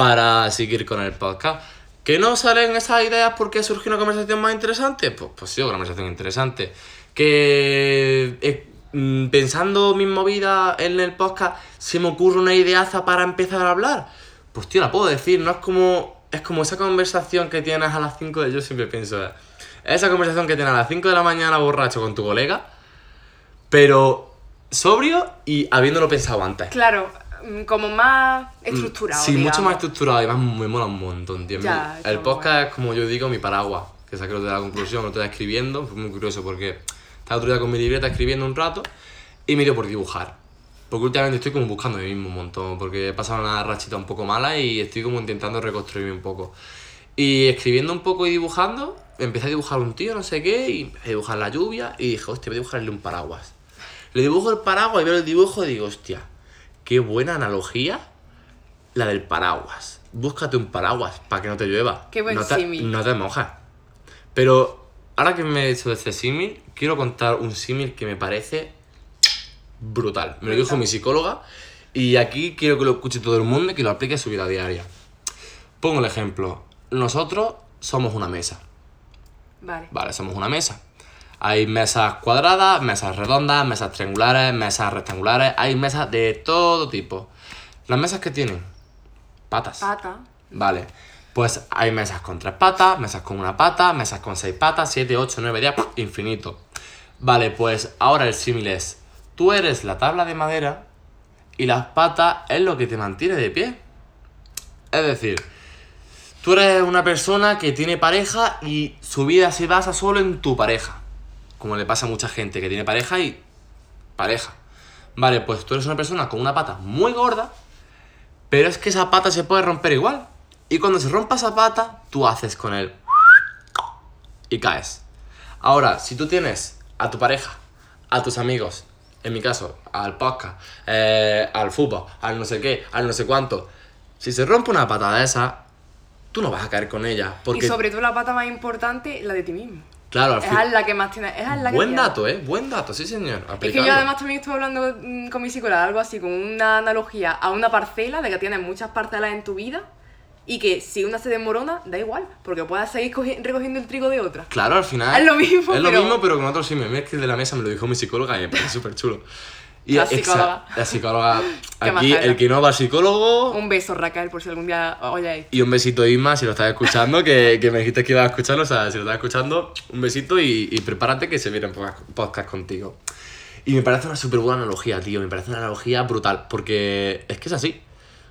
para seguir con el podcast. ¿Que no salen esas ideas porque surge una conversación más interesante? Pues, pues sí, una conversación interesante. Que eh, mm, pensando mi movida en el podcast, se me ocurre una ideaza para empezar a hablar. Pues tío, la puedo decir, no es como. Es como esa conversación que tienes a las 5 de. Yo siempre pienso. eh, Esa conversación que tienes a las 5 de la mañana borracho con tu colega, pero sobrio y habiéndolo pensado antes. Claro, como más estructurado. Sí, mucho más estructurado. Además, me mola un montón, tío. Ya, el podcast es como yo digo, mi paraguas. Que saqué de la conclusión, lo estoy escribiendo. Fue muy curioso porque estaba otro día con mi libreta escribiendo un rato y me dio por dibujar. Porque últimamente estoy como buscando a mí mismo un montón. Porque he pasado una rachita un poco mala y estoy como intentando reconstruirme un poco. Y escribiendo un poco y dibujando, empecé a dibujar un tío, no sé qué, y empecé a dibujar la lluvia y dije, hostia, voy a dibujarle un paraguas. Le dibujo el paraguas y veo el dibujo y digo, hostia, qué buena analogía la del paraguas. Búscate un paraguas para que no te llueva. Qué buen no te, símil. No te mojas. Pero ahora que me he hecho de este símil, quiero contar un símil que me parece brutal. Me lo dijo mi psicóloga y aquí quiero que lo escuche todo el mundo y que lo aplique a su vida diaria. Pongo el ejemplo. Nosotros somos una mesa. Vale. Vale, somos una mesa. Hay mesas cuadradas, mesas redondas, mesas triangulares, mesas rectangulares. Hay mesas de todo tipo. Las mesas que tienen patas. Pata. Vale. Pues hay mesas con tres patas, mesas con una pata, mesas con seis patas, siete, ocho, nueve, diez, infinito. Vale, pues ahora el símil es, tú eres la tabla de madera y las patas es lo que te mantiene de pie. Es decir, tú eres una persona que tiene pareja y su vida se basa solo en tu pareja. Como le pasa a mucha gente que tiene pareja y pareja. Vale, pues tú eres una persona con una pata muy gorda, pero es que esa pata se puede romper igual. Y cuando se rompa esa pata, tú haces con él y caes. Ahora, si tú tienes a tu pareja, a tus amigos, en mi caso, al podcast, eh, al fútbol, al no sé qué, al no sé cuánto, si se rompe una pata de esa, tú no vas a caer con ella. Porque, Y sobre todo la pata más importante, la de ti mismo. Claro, al fin. es la que más tiene. Es la que Buen dato, ¿eh? Buen dato, sí, señor. Es que yo además también estuve hablando mm, con mi psicóloga, algo así, con una analogía a una parcela, de que tienes muchas parcelas en tu vida y que si una se desmorona, da igual, porque puedes seguir cogi- recogiendo el trigo de otra. Claro, al final. Es lo mismo, Es lo pero- mismo, pero con otro sí. Me es que de la mesa me lo dijo mi psicóloga y me parece súper chulo. Y La exa- psicóloga. La psicóloga. Aquí, el que no va al psicólogo. Un beso, Raquel, por si algún día oyes. Y un besito, Isma, si lo estás escuchando, que, que me dijiste que ibas a escucharlo. O sea, si lo estás escuchando, un besito y, y prepárate que se viene un podcast- contigo. Y me parece una súper buena analogía, tío. Me parece una analogía brutal. Porque es que es así.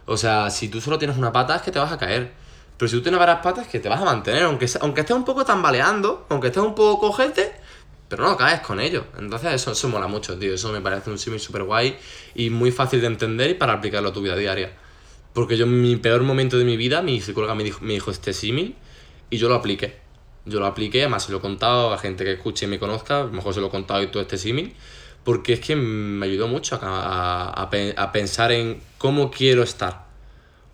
O sea, si tú solo tienes una pata, es que te vas a caer. Pero si tú tienes varias patas, es que te vas a mantener. Aunque, aunque estés un poco tambaleando, aunque estés un poco cojete, pero no caes con ello. Entonces, eso, eso mola mucho, tío. Eso me parece un símil súper guay y muy fácil de entender y para aplicarlo a tu vida diaria. Porque yo en mi peor momento de mi vida, mi psicóloga me dijo, me dijo este símil y yo lo apliqué. Yo lo apliqué, además se lo he contado a gente que escuche y me conozca, a lo mejor se lo he contado y todo este símil, porque es que me ayudó mucho a, a- a pe- a pensar en cómo quiero estar.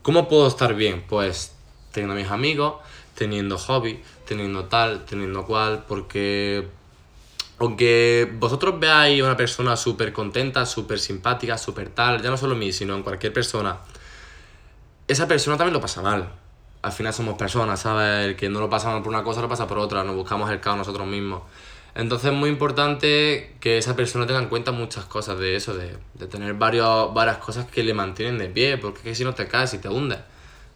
¿Cómo puedo estar bien? Pues teniendo a mis amigos, teniendo hobby, teniendo tal, teniendo cual, porque aunque vosotros veáis una persona súper contenta, súper simpática, súper tal, ya no solo en mí, sino en cualquier persona, esa persona también lo pasa mal. Al final somos personas, ¿sabes? El que no lo pasa mal por una cosa lo pasa por otra, nos buscamos el caos nosotros mismos. Entonces es muy importante que esa persona tenga en cuenta muchas cosas de eso, de, de tener varios, varias cosas que le mantienen de pie, porque es que si no te caes y te hundes.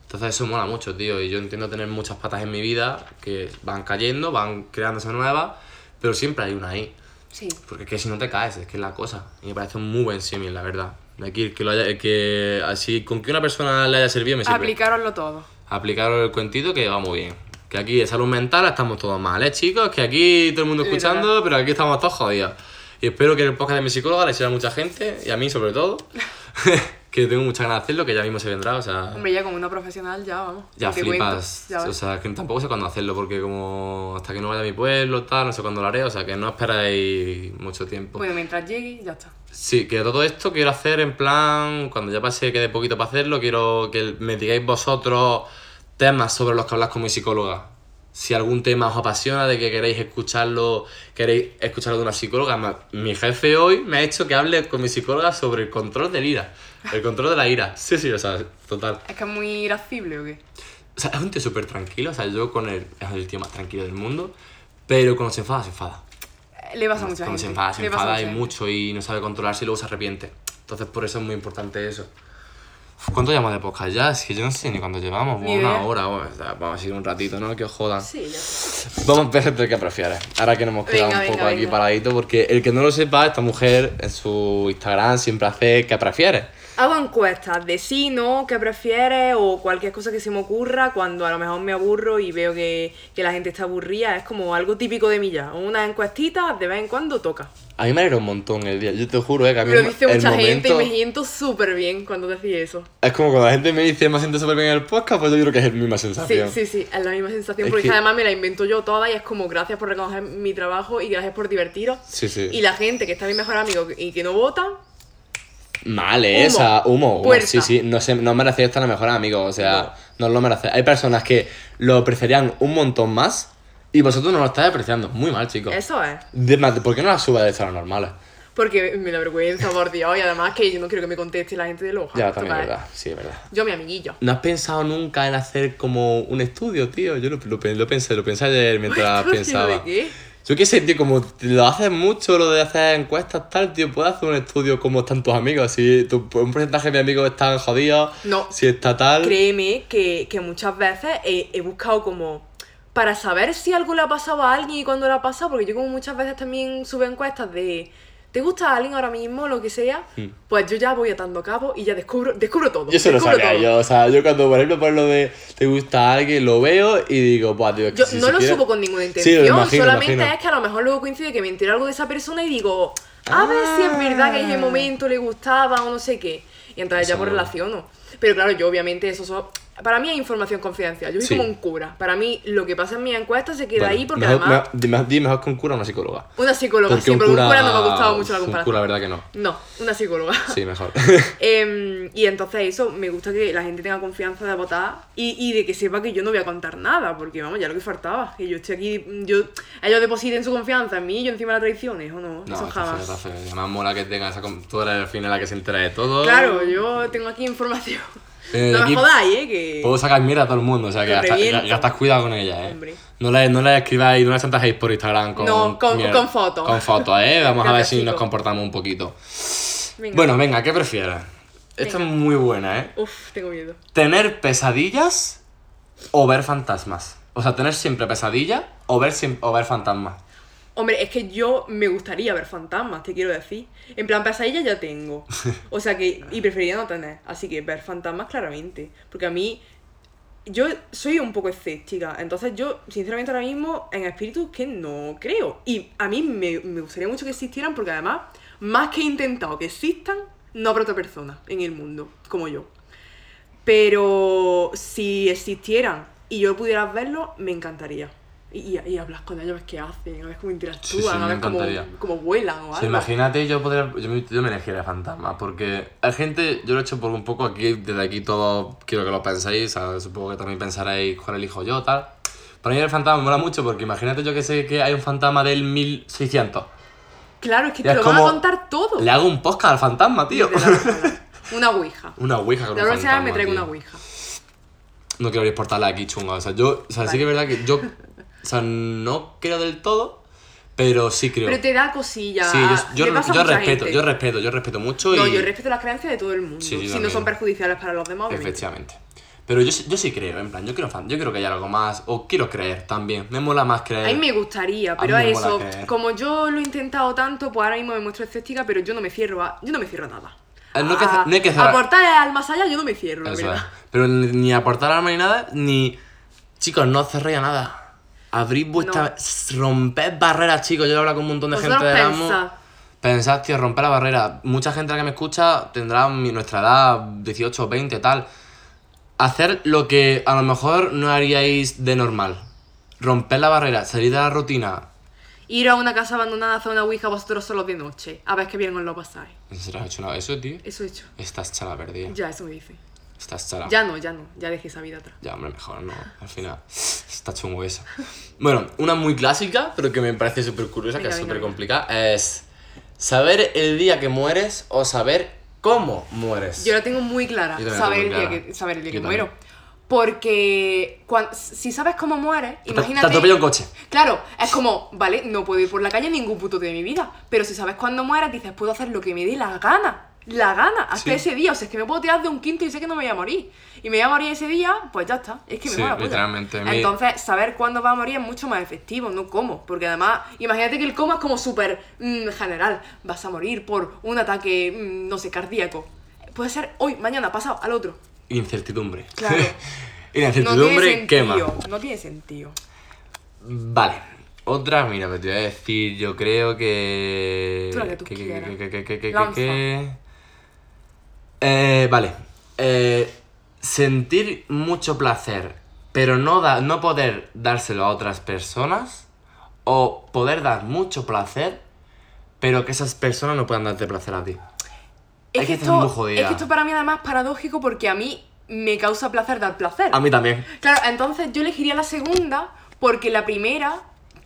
Entonces eso mola mucho, tío, y yo entiendo tener muchas patas en mi vida que van cayendo, van creándose nuevas, pero siempre hay una ahí. Sí. Porque es que si no te caes, es que es la cosa. Y me parece un muy buen símil, la verdad. De aquí, el que lo haya, el que así, con que una persona le haya servido, me sirve. Aplicaroslo todo. Aplicar el cuentito que va muy bien. Que aquí de salud mental estamos todos mal, ¿eh, chicos? Que aquí todo el mundo escuchando, pero aquí estamos todos jodidos. Y espero que el podcast de mi psicóloga le sirva a mucha gente, y a mí sobre todo, que tengo muchas ganas de hacerlo, que ya mismo se vendrá, o sea... Hombre, ya como una profesional, ya vamos. Ya cuento, flipas. ya o sea, que tampoco sé cuándo hacerlo, porque como hasta que no vaya a mi pueblo, tal, no sé cuándo lo haré, o sea, que no esperéis mucho tiempo. Bueno, mientras llegue, ya está. Sí, que todo esto quiero hacer en plan, cuando ya pase quede poquito para hacerlo, quiero que me digáis vosotros temas sobre los que hablas con mi psicóloga. Si algún tema os apasiona, de que queréis escucharlo, queréis escucharlo de una psicóloga. Mi jefe hoy me ha hecho que hable con mi psicóloga sobre el control del ira. El control de la ira. Sí, sí, o sea, total. Es que es muy irascible o qué. O sea, es un tío súper tranquilo, o sea, yo con él es el tío más tranquilo del mundo, pero cuando se enfada, se enfada. Le pasa a mucha Cuando gente. se enfada, se le enfada y mucho y no sabe controlarse y luego se arrepiente. Entonces por eso es muy importante eso. ¿Cuánto llevamos de podcast ya? Es que yo no sé ni cuánto llevamos. Ni una idea. hora, bueno, o sea, vamos a seguir un ratito, ¿no? Que os jodan. Sí, ya. Vamos a empezar entre el que prefieres. Ahora que nos hemos quedado Venga, un poco venga, aquí venga. paraditos, porque el que no lo sepa, esta mujer en su Instagram siempre hace que prefieres. Hago encuestas de sí, no, qué prefieres o cualquier cosa que se me ocurra cuando a lo mejor me aburro y veo que, que la gente está aburrida. Es como algo típico de mí ya. Una encuestita de vez en cuando toca. A mí me alegra un montón el día. Yo te juro, eh, que a mí Me lo el dice mucha gente y momento- me siento súper bien cuando decís eso. Es como cuando la gente me dice me siento súper bien en el podcast, pues yo creo que es la misma Sí, sensación. sí, sí, es la misma sensación. Es porque que- además me la invento yo toda y es como gracias por reconocer mi trabajo y gracias por divertiros. Sí, sí. Y la gente que está mi mejor amigo y que no vota, Mal, Humo. esa, humo. humo. Puerta. Sí, sí, no, se, no merecéis estar los mejores amigos, o sea, no. os lo merecéis. Hay personas que lo apreciarían un montón más y vosotros no lo estáis apreciando. Muy mal, chicos. eso es. De, ¿Por qué no las subas de estar normales? Porque me da vergüenza, por Dios, y además que yo no quiero que me conteste la gente de Loja. Ya, también es verdad, sí, es verdad. Yo, mi amiguillo. ¿No has pensado nunca en hacer como un estudio, tío? Yo lo, lo, lo pensé, lo pensé ayer mientras ¿Estudio pensaba. de qué? Yo qué sé, tío, como lo haces mucho, lo de hacer encuestas, tal, tío, puedes hacer un estudio como están tus amigos. Si tu, un porcentaje de mis amigos están jodidos, No. si está tal. Créeme que, que muchas veces he, he buscado como para saber si algo le ha pasado a alguien y cuándo le ha pasado, porque yo como muchas veces también subo encuestas de ¿te gusta alguien ahora mismo? Lo que sea, pues yo ya voy atando cabos y ya descubro, descubro todo. Yo eso lo sabía todo. yo, o sea, yo cuando por ejemplo por lo de te gusta alguien, lo veo y digo, buah, tío, Yo si no lo quiere- subo con ninguna Sí, intención, imagino, solamente imagino. es que a lo mejor luego coincide que me entero algo de esa persona y digo, a ver si es verdad que en ese Ah. momento le gustaba o no sé qué. Y entonces ya pues mola. relaciono. Pero claro, yo obviamente eso so- Para mí hay información confidencial. Yo soy Sí. como un cura. Para mí lo que pasa en mi encuesta se queda Bueno, ahí porque mejor, además. me- mejor, di mejor que un cura o una psicóloga. Una psicóloga, sí, pero un cura no me ha gustado mucho la Un comparación. cura, la verdad que no. No, una psicóloga. Sí, mejor. Em, y entonces eso, me gusta que la gente tenga confianza de votar y, y de que sepa que yo no voy a contar nada, porque vamos, ya lo que faltaba, que yo estoy aquí, yo, ellos depositen su confianza en mí y yo encima la traiciones, ¿o no? No, eso está feo, jamás. está feo. Y Además mola que tengas esa... Tú eres al final la que se entera de todo. Claro, yo tengo aquí información. Eh, no me jodáis, ¿eh? Que... Puedo sacar mierda a todo el mundo, o sea que estás cuidado con ella, eh. Hombre. No le, no escribáis, no le chantajéis por Instagram con. No, con- con fotos. Con fotos, eh. Vamos a ver si nos comportamos un poquito. Venga. Bueno, venga, ¿qué prefieres? Esta Venga. es muy buena, eh. Uf, tengo miedo. ¿Tener pesadillas o ver fantasmas? O sea, tener siempre pesadillas o ver, o ver fantasmas. Hombre, es que yo me gustaría ver fantasmas, te quiero decir. En plan, pesadillas ya tengo. O sea que, y preferiría no tener. Así que ver fantasmas claramente. Porque a mí, yo soy un poco escéptica. Entonces yo, sinceramente ahora mismo, en espíritus que no creo. Y a mí me, me gustaría mucho que existieran porque además, más que he intentado que existan, no habrá otra persona en el mundo como yo. Pero si existieran y yo pudiera verlos, me encantaría. Y, hablas con ellos, a ver qué hacen, a ver cómo interactúan, Sí, sí, a ver cómo, cómo vuelan o Sí, algo. imagínate, yo podría. Yo me, yo me elegiría fantasmas, porque hay gente, yo lo he hecho por un poco aquí, desde aquí todo quiero que lo penséis, supongo que también pensaréis cuál elijo yo, tal. Para mí el fantasma me mola mucho porque imagínate yo que sé que hay un fantasma del 1600. Claro, es que Y te es lo van a contar todo. Le hago un podcast al fantasma, tío. Una ouija. una ouija con La un vez me fantasma, traigo tío. una ouija. No quiero abrir portales aquí chunga. O sea, yo, o sea, sí que es verdad que yo, o sea, no creo del todo, pero sí creo. Pero te da cosilla. sí, yo, yo, yo respeto, gente. yo respeto, yo respeto mucho No, y. yo respeto las creencias de todo el mundo. Sí, si no también. son perjudiciales para los demás. Efectivamente. Pero yo, sí- yo sí creo, en plan, yo quiero, fan, yo creo que hay algo más, o quiero creer también. Me mola más creer. A mí me gustaría, pero a eso, como yo lo he intentado tanto, pues ahora mismo me muestro escéptica, pero yo no me cierro a, yo no me cierro a nada. No hay que A- hacer- no hay que cerrar- Aportar al más allá yo no me cierro, Eso verdad. es. Pero ni aportar arma ni nada, ni. Chicos, no cerréis a nada. Abrid vuestra. Romped barreras, chicos. Yo he hablado con un montón de Vosotros gente de pensad. Pensad, tío, romper la barrera. Mucha gente a la que me escucha tendrá nuestra edad, 18, 20, tal. Hacer lo que a lo mejor no haríais de normal. Romper la barrera, salir de la rutina. Ir a una casa abandonada a hacer una ouija vosotros solos de noche, a ver qué bien os lo pasáis. ¿Se lo has hecho una eso, tío? Eso he hecho. Estás chala perdida. Ya, eso me dice. Estás chala. Ya no, ya no, ya dejé esa vida atrás. Ya, hombre, mejor no. Al final, está chungo eso. Bueno, una muy clásica, pero que me parece súper curiosa, que Venga, es venga, súper complicada, es saber el día que mueres o saber cómo mueres. Yo la tengo muy clara, saber tengo el, día clara. que, saber el día Yo que también. muero. Porque cuan- si sabes cómo mueres, Te- imagínate... Te atropella un coche. Claro, es como, vale, no puedo ir por la calle ningún puto de mi vida. Pero si sabes cuándo mueres, dices, puedo hacer lo que me dé la gana. La gana, hasta Sí. ese día. O sea, es que me puedo tirar de un quinto y sé que no me voy a morir. Y me voy a morir ese día, pues ya está. Es que me Sí, muero. literalmente, a mí- Entonces, saber cuándo va a morir es mucho más efectivo, no cómo. Porque además, imagínate que el coma es como súper mm, general. Vas a morir por un ataque, mm, no sé, cardíaco. Puede ser hoy, mañana, pasado, al otro. Incertidumbre. Claro. y la No incertidumbre sentido. quema. No tiene sentido. Vale. Otra, mira, me te voy a decir, yo creo que... Tú la que tú que, que, que, que, que, que, que, Lanza. que- Eh, vale. Eh, sentir mucho placer, pero no, da, no poder dárselo a otras personas. O poder dar mucho placer, pero que esas personas no puedan darte placer a ti. Es Es que, esto, muy jodida. es que esto para mí además es paradójico porque a mí me causa placer dar placer. A mí también. Claro, entonces yo elegiría la segunda porque la primera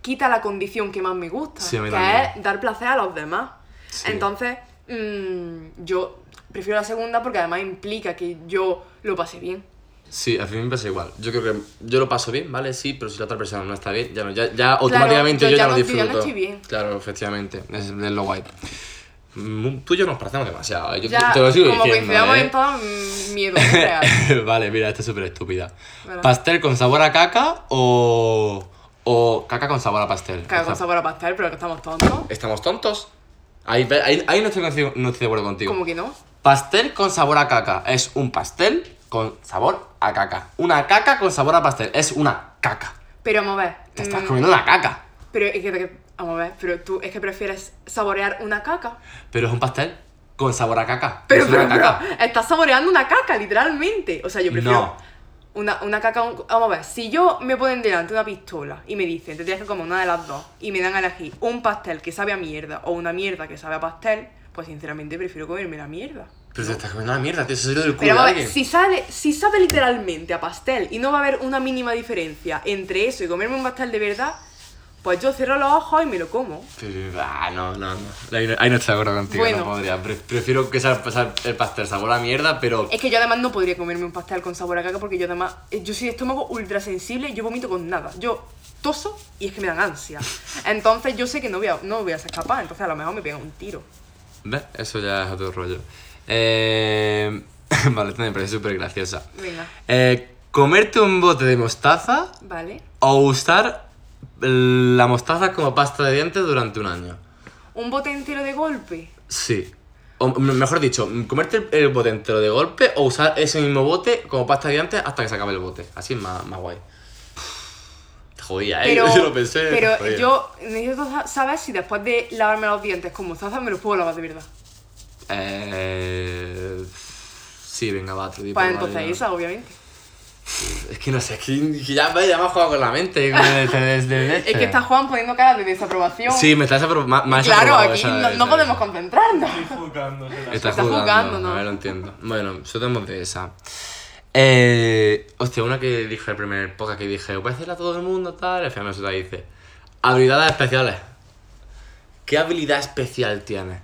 quita la condición que más me gusta, Sí, que también. es dar placer a los demás. Sí. Entonces, mm, yo prefiero la segunda porque además implica que yo lo pase bien. Sí, a mí me pasa igual. Yo creo que yo lo paso bien, ¿vale? Sí, pero si la otra persona no está bien, ya no, ya, ya automáticamente yo yo, ya ya no- yo ya no disfruto. estoy bien. Claro, efectivamente, es, es lo guay. Mm, Tú y yo nos parecemos demasiado, ¿eh? yo Ya, te lo sigo como diciendo. coincidamos ¿eh? en todo, mm, miedo real. vale, mira, esta es súper estúpida. ¿Pastel con sabor a caca o, o caca con sabor a pastel? Cago con sabor a pastel, pero que estamos tontos. ¿Estamos tontos? Ahí, ahí, ahí no, estoy, no estoy de acuerdo contigo. Como que no. Pastel con sabor a caca es un pastel con sabor a caca. Una caca con sabor a pastel es una caca. Pero vamos a ver. Te estás mm, comiendo una caca. Pero es que, vamos a ver, pero tú es que prefieres saborear una caca. Pero es un pastel con sabor a caca. Pero, es pero, una caca. estás saboreando una caca, literalmente. O sea, yo prefiero. No. Una, una caca, un- vamos a ver, si yo me ponen delante una pistola y me dicen, te tienes que comer una de las dos, y me dan a elegir un pastel que sabe a mierda o una mierda que sabe a pastel, pues sinceramente prefiero comerme la mierda. Pero te estás comiendo la mierda, tío. Eso es del culo Pero de alguien. si, sale, si sabe literalmente a pastel y no va a haber una mínima diferencia entre eso y comerme un pastel de verdad, pues yo cierro los ojos y me lo como. Pero, Ah, no, no, no. Ahí no, ahí no estoy de acuerdo contigo, Bueno. no podría. Pre- prefiero que sea el pastel sabor a mierda, pero. Es que yo además no podría comerme un pastel con sabor a caca porque yo además, eh, yo soy de estómago ultra sensible y yo vomito con nada. Yo toso y es que me dan ansia. Entonces yo sé que no voy a, no voy a ser capaz, entonces a lo mejor me pegan un tiro. ¿Ves? Eso ya es otro rollo. Eh... vale, esta me parece súper graciosa. Venga, Eh, ¿Comerte un bote de mostaza vale. o usar la mostaza como pasta de dientes durante un año? Un bote entero de golpe. Sí. O mejor dicho, comerte el, el bote entero de golpe o usar ese mismo bote como pasta de dientes hasta que se acabe el bote. Así es más, más guay. Jodía, ¿eh? Pero, Yo lo pensé. te pero jodía. yo necesito sa- saber si después de lavarme los dientes con mostaza me los puedo lavar de verdad. Eh... Sí, venga, va, otro tipo. Pues vale, entonces ya. esa, obviamente. Es que no sé, es que, ya, ya me has jugado con la mente. este- desde Es que está Juan poniendo cara de desaprobación. Sí, me ma- más claro, aquí esa- no, podemos concentrarnos. Está, Está jugando, jugando, ¿no? A ver, lo entiendo. Bueno, tenemos de esa. Eh, hostia, una que dije el primer podcast que dije, voy a decirle a todo el mundo, tal. Al final me suelta y dice, habilidades especiales. ¿Qué habilidad especial tienes?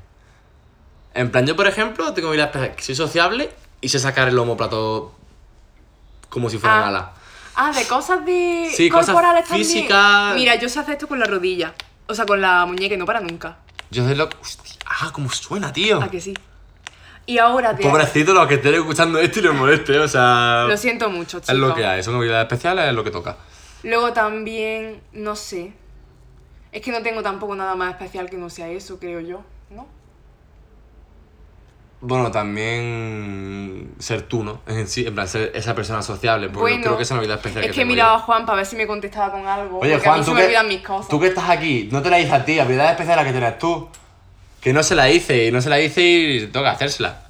En plan, yo por ejemplo, tengo habilidad especial, que soy sociable y sé sacar el homoplato como si fuera Ah. ala. Ah, de cosas de Sí, cosas corporales también. físicas. Mira, yo sé hacer esto con la rodilla. O sea, con la muñeca y no para nunca. Yo sé lo Hostia, ah, cómo suena, tío. ¿A que sí? Y ahora de... Pobrecito los que estén escuchando esto y les moleste, o sea. Lo siento mucho, chicos. Es lo que hay, son habilidades especiales, es lo que toca. Luego también, no sé. Es que no tengo tampoco nada más especial que no sea eso, creo yo, ¿no? Bueno, también ser tú, ¿no? En sí, en plan, ser esa persona sociable, porque bueno, creo que es una habilidad especial es que que tengo miraba a. Juan para ver si me contestaba con algo. Oye, porque a Juan, mí tú se me que, olvidan mis cosas. tú que estás aquí, no te la hice a ti, habilidad especial la que tienes tú. Que no se la hice, y no se la hice y toca hacérsela.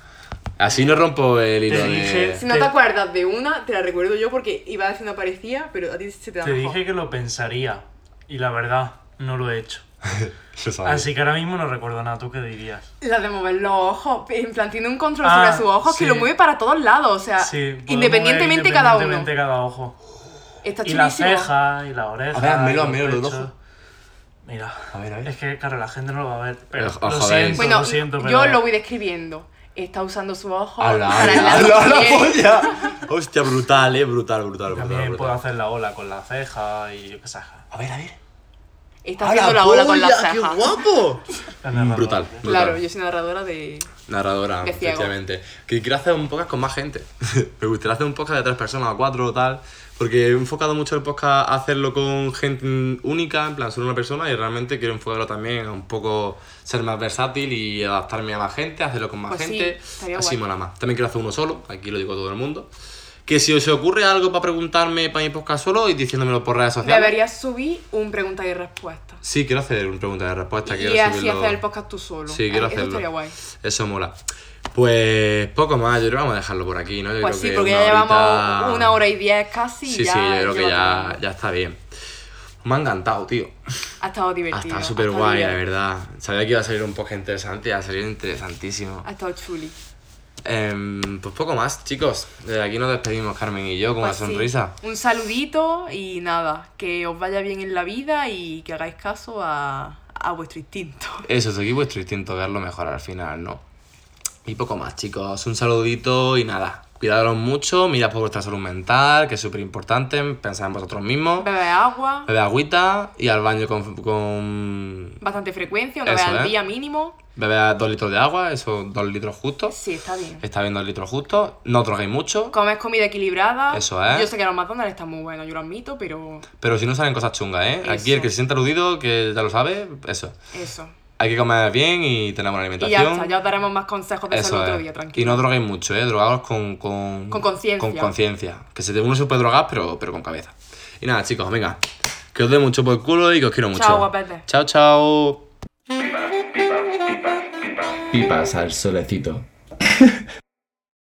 Así no rompo el hilo Te de... dije- Si no te acuerdas de una, te la recuerdo yo porque iba una parecía, pero a ti se te da Te mejor. dije que lo pensaría. Y la verdad, no lo he hecho. Lo sabía. Así que ahora mismo no recuerdo nada. ¿Tú qué dirías? La de mover los ojos, en plan, tiene un control Ah, sobre sus ojos sí. que lo mueve para todos lados, o sea, Sí, independientemente mover cada uno. independientemente cada ojo. Está Y la ceja, y la oreja. A ver, házmelo, y los házmelo, los pechos. ojos. Mira. A ver, a ver. Es que, claro, la gente no lo va a ver. Pero os lo siento, Bueno, lo siento, pero... yo lo voy describiendo. Está usando sus ojos ¡Hala, para hala, lado hala, la quiere. polla! Hostia, brutal, eh, brutal, brutal, brutal. También puedo brutal. hacer la ola con la ceja y yo qué sé. A ver, a ver. Está haciendo la ola con las cejas. ¡Qué guapo! La brutal, brutal. Claro, yo soy narradora de... Narradora, De efectivamente. Que quiero hacer un podcast con más gente. Me gustaría hacer un podcast de tres personas o cuatro o tal. Porque he enfocado mucho el podcast a hacerlo con gente única, en plan, solo una persona, y realmente quiero enfocarlo también a un poco ser más versátil y adaptarme a más gente, hacerlo con más Pues sí, gente. estaría así guay. mola más. También quiero hacer uno solo, aquí lo digo a todo el mundo. Que si os ocurre algo para preguntarme para mi podcast solo y diciéndomelo por redes sociales. Deberías subir un pregunta y respuesta. Sí, quiero hacer un pregunta de respuesta. quiero Y así subirlo- hacer el podcast tú solo. Sí, quiero Eso hacerlo. estaría guay. Eso mola. Pues poco más, yo creo que vamos a dejarlo por aquí, ¿no? Yo Pues creo sí, que porque ya llevamos horita- una hora y diez casi. Sí, ya sí, yo creo que ya, ya está bien. Me ha encantado, tío. Ha estado Ha divertido. estado ha súper estado guay, la verdad. Sabía que iba a salir un podcast interesante ha salido interesantísimo. Ha estado chuli. Em, pues poco más, chicos. Desde aquí nos despedimos, Carmen y yo, con Pues una sí, sonrisa. Un saludito y nada, que os vaya bien en la vida y que hagáis caso a, a vuestro instinto. Eso, seguid vuestro instinto, verlo mejor al final, ¿no? Y poco más, chicos. Un saludito y nada. Cuidaros mucho, mirad por vuestra salud mental, que es súper importante. Pensad en vosotros mismos. Bebe agua, Bebe agüita y al baño con. con bastante frecuencia, una vez al ¿eh? día mínimo. bebe dos litros de agua, eso, dos litros justos. Sí, está bien. Está bien dos litros justos. No droguéis mucho. Comes comida equilibrada. Eso es. Yo sé que los McDonald's están muy buenos, yo lo admito, pero Pero si no salen cosas chungas, ¿eh? Aquí el que se sienta aludido, que ya lo sabe, eso. eso. Hay que comer bien y tener buena Y alimentación. ya está, ya os daremos más consejos de eso el Eso otro día, Y tranquilo. no droguéis mucho, ¿eh? Drogaos con... Con Con conciencia. Con conciencia. Que se, uno se puede drogar, pero, pero con cabeza. Y nada, chicos, venga. Que os dé mucho por el culo y que os quiero mucho. Chao, guapetes. Chao, chao. Pipas al solecito.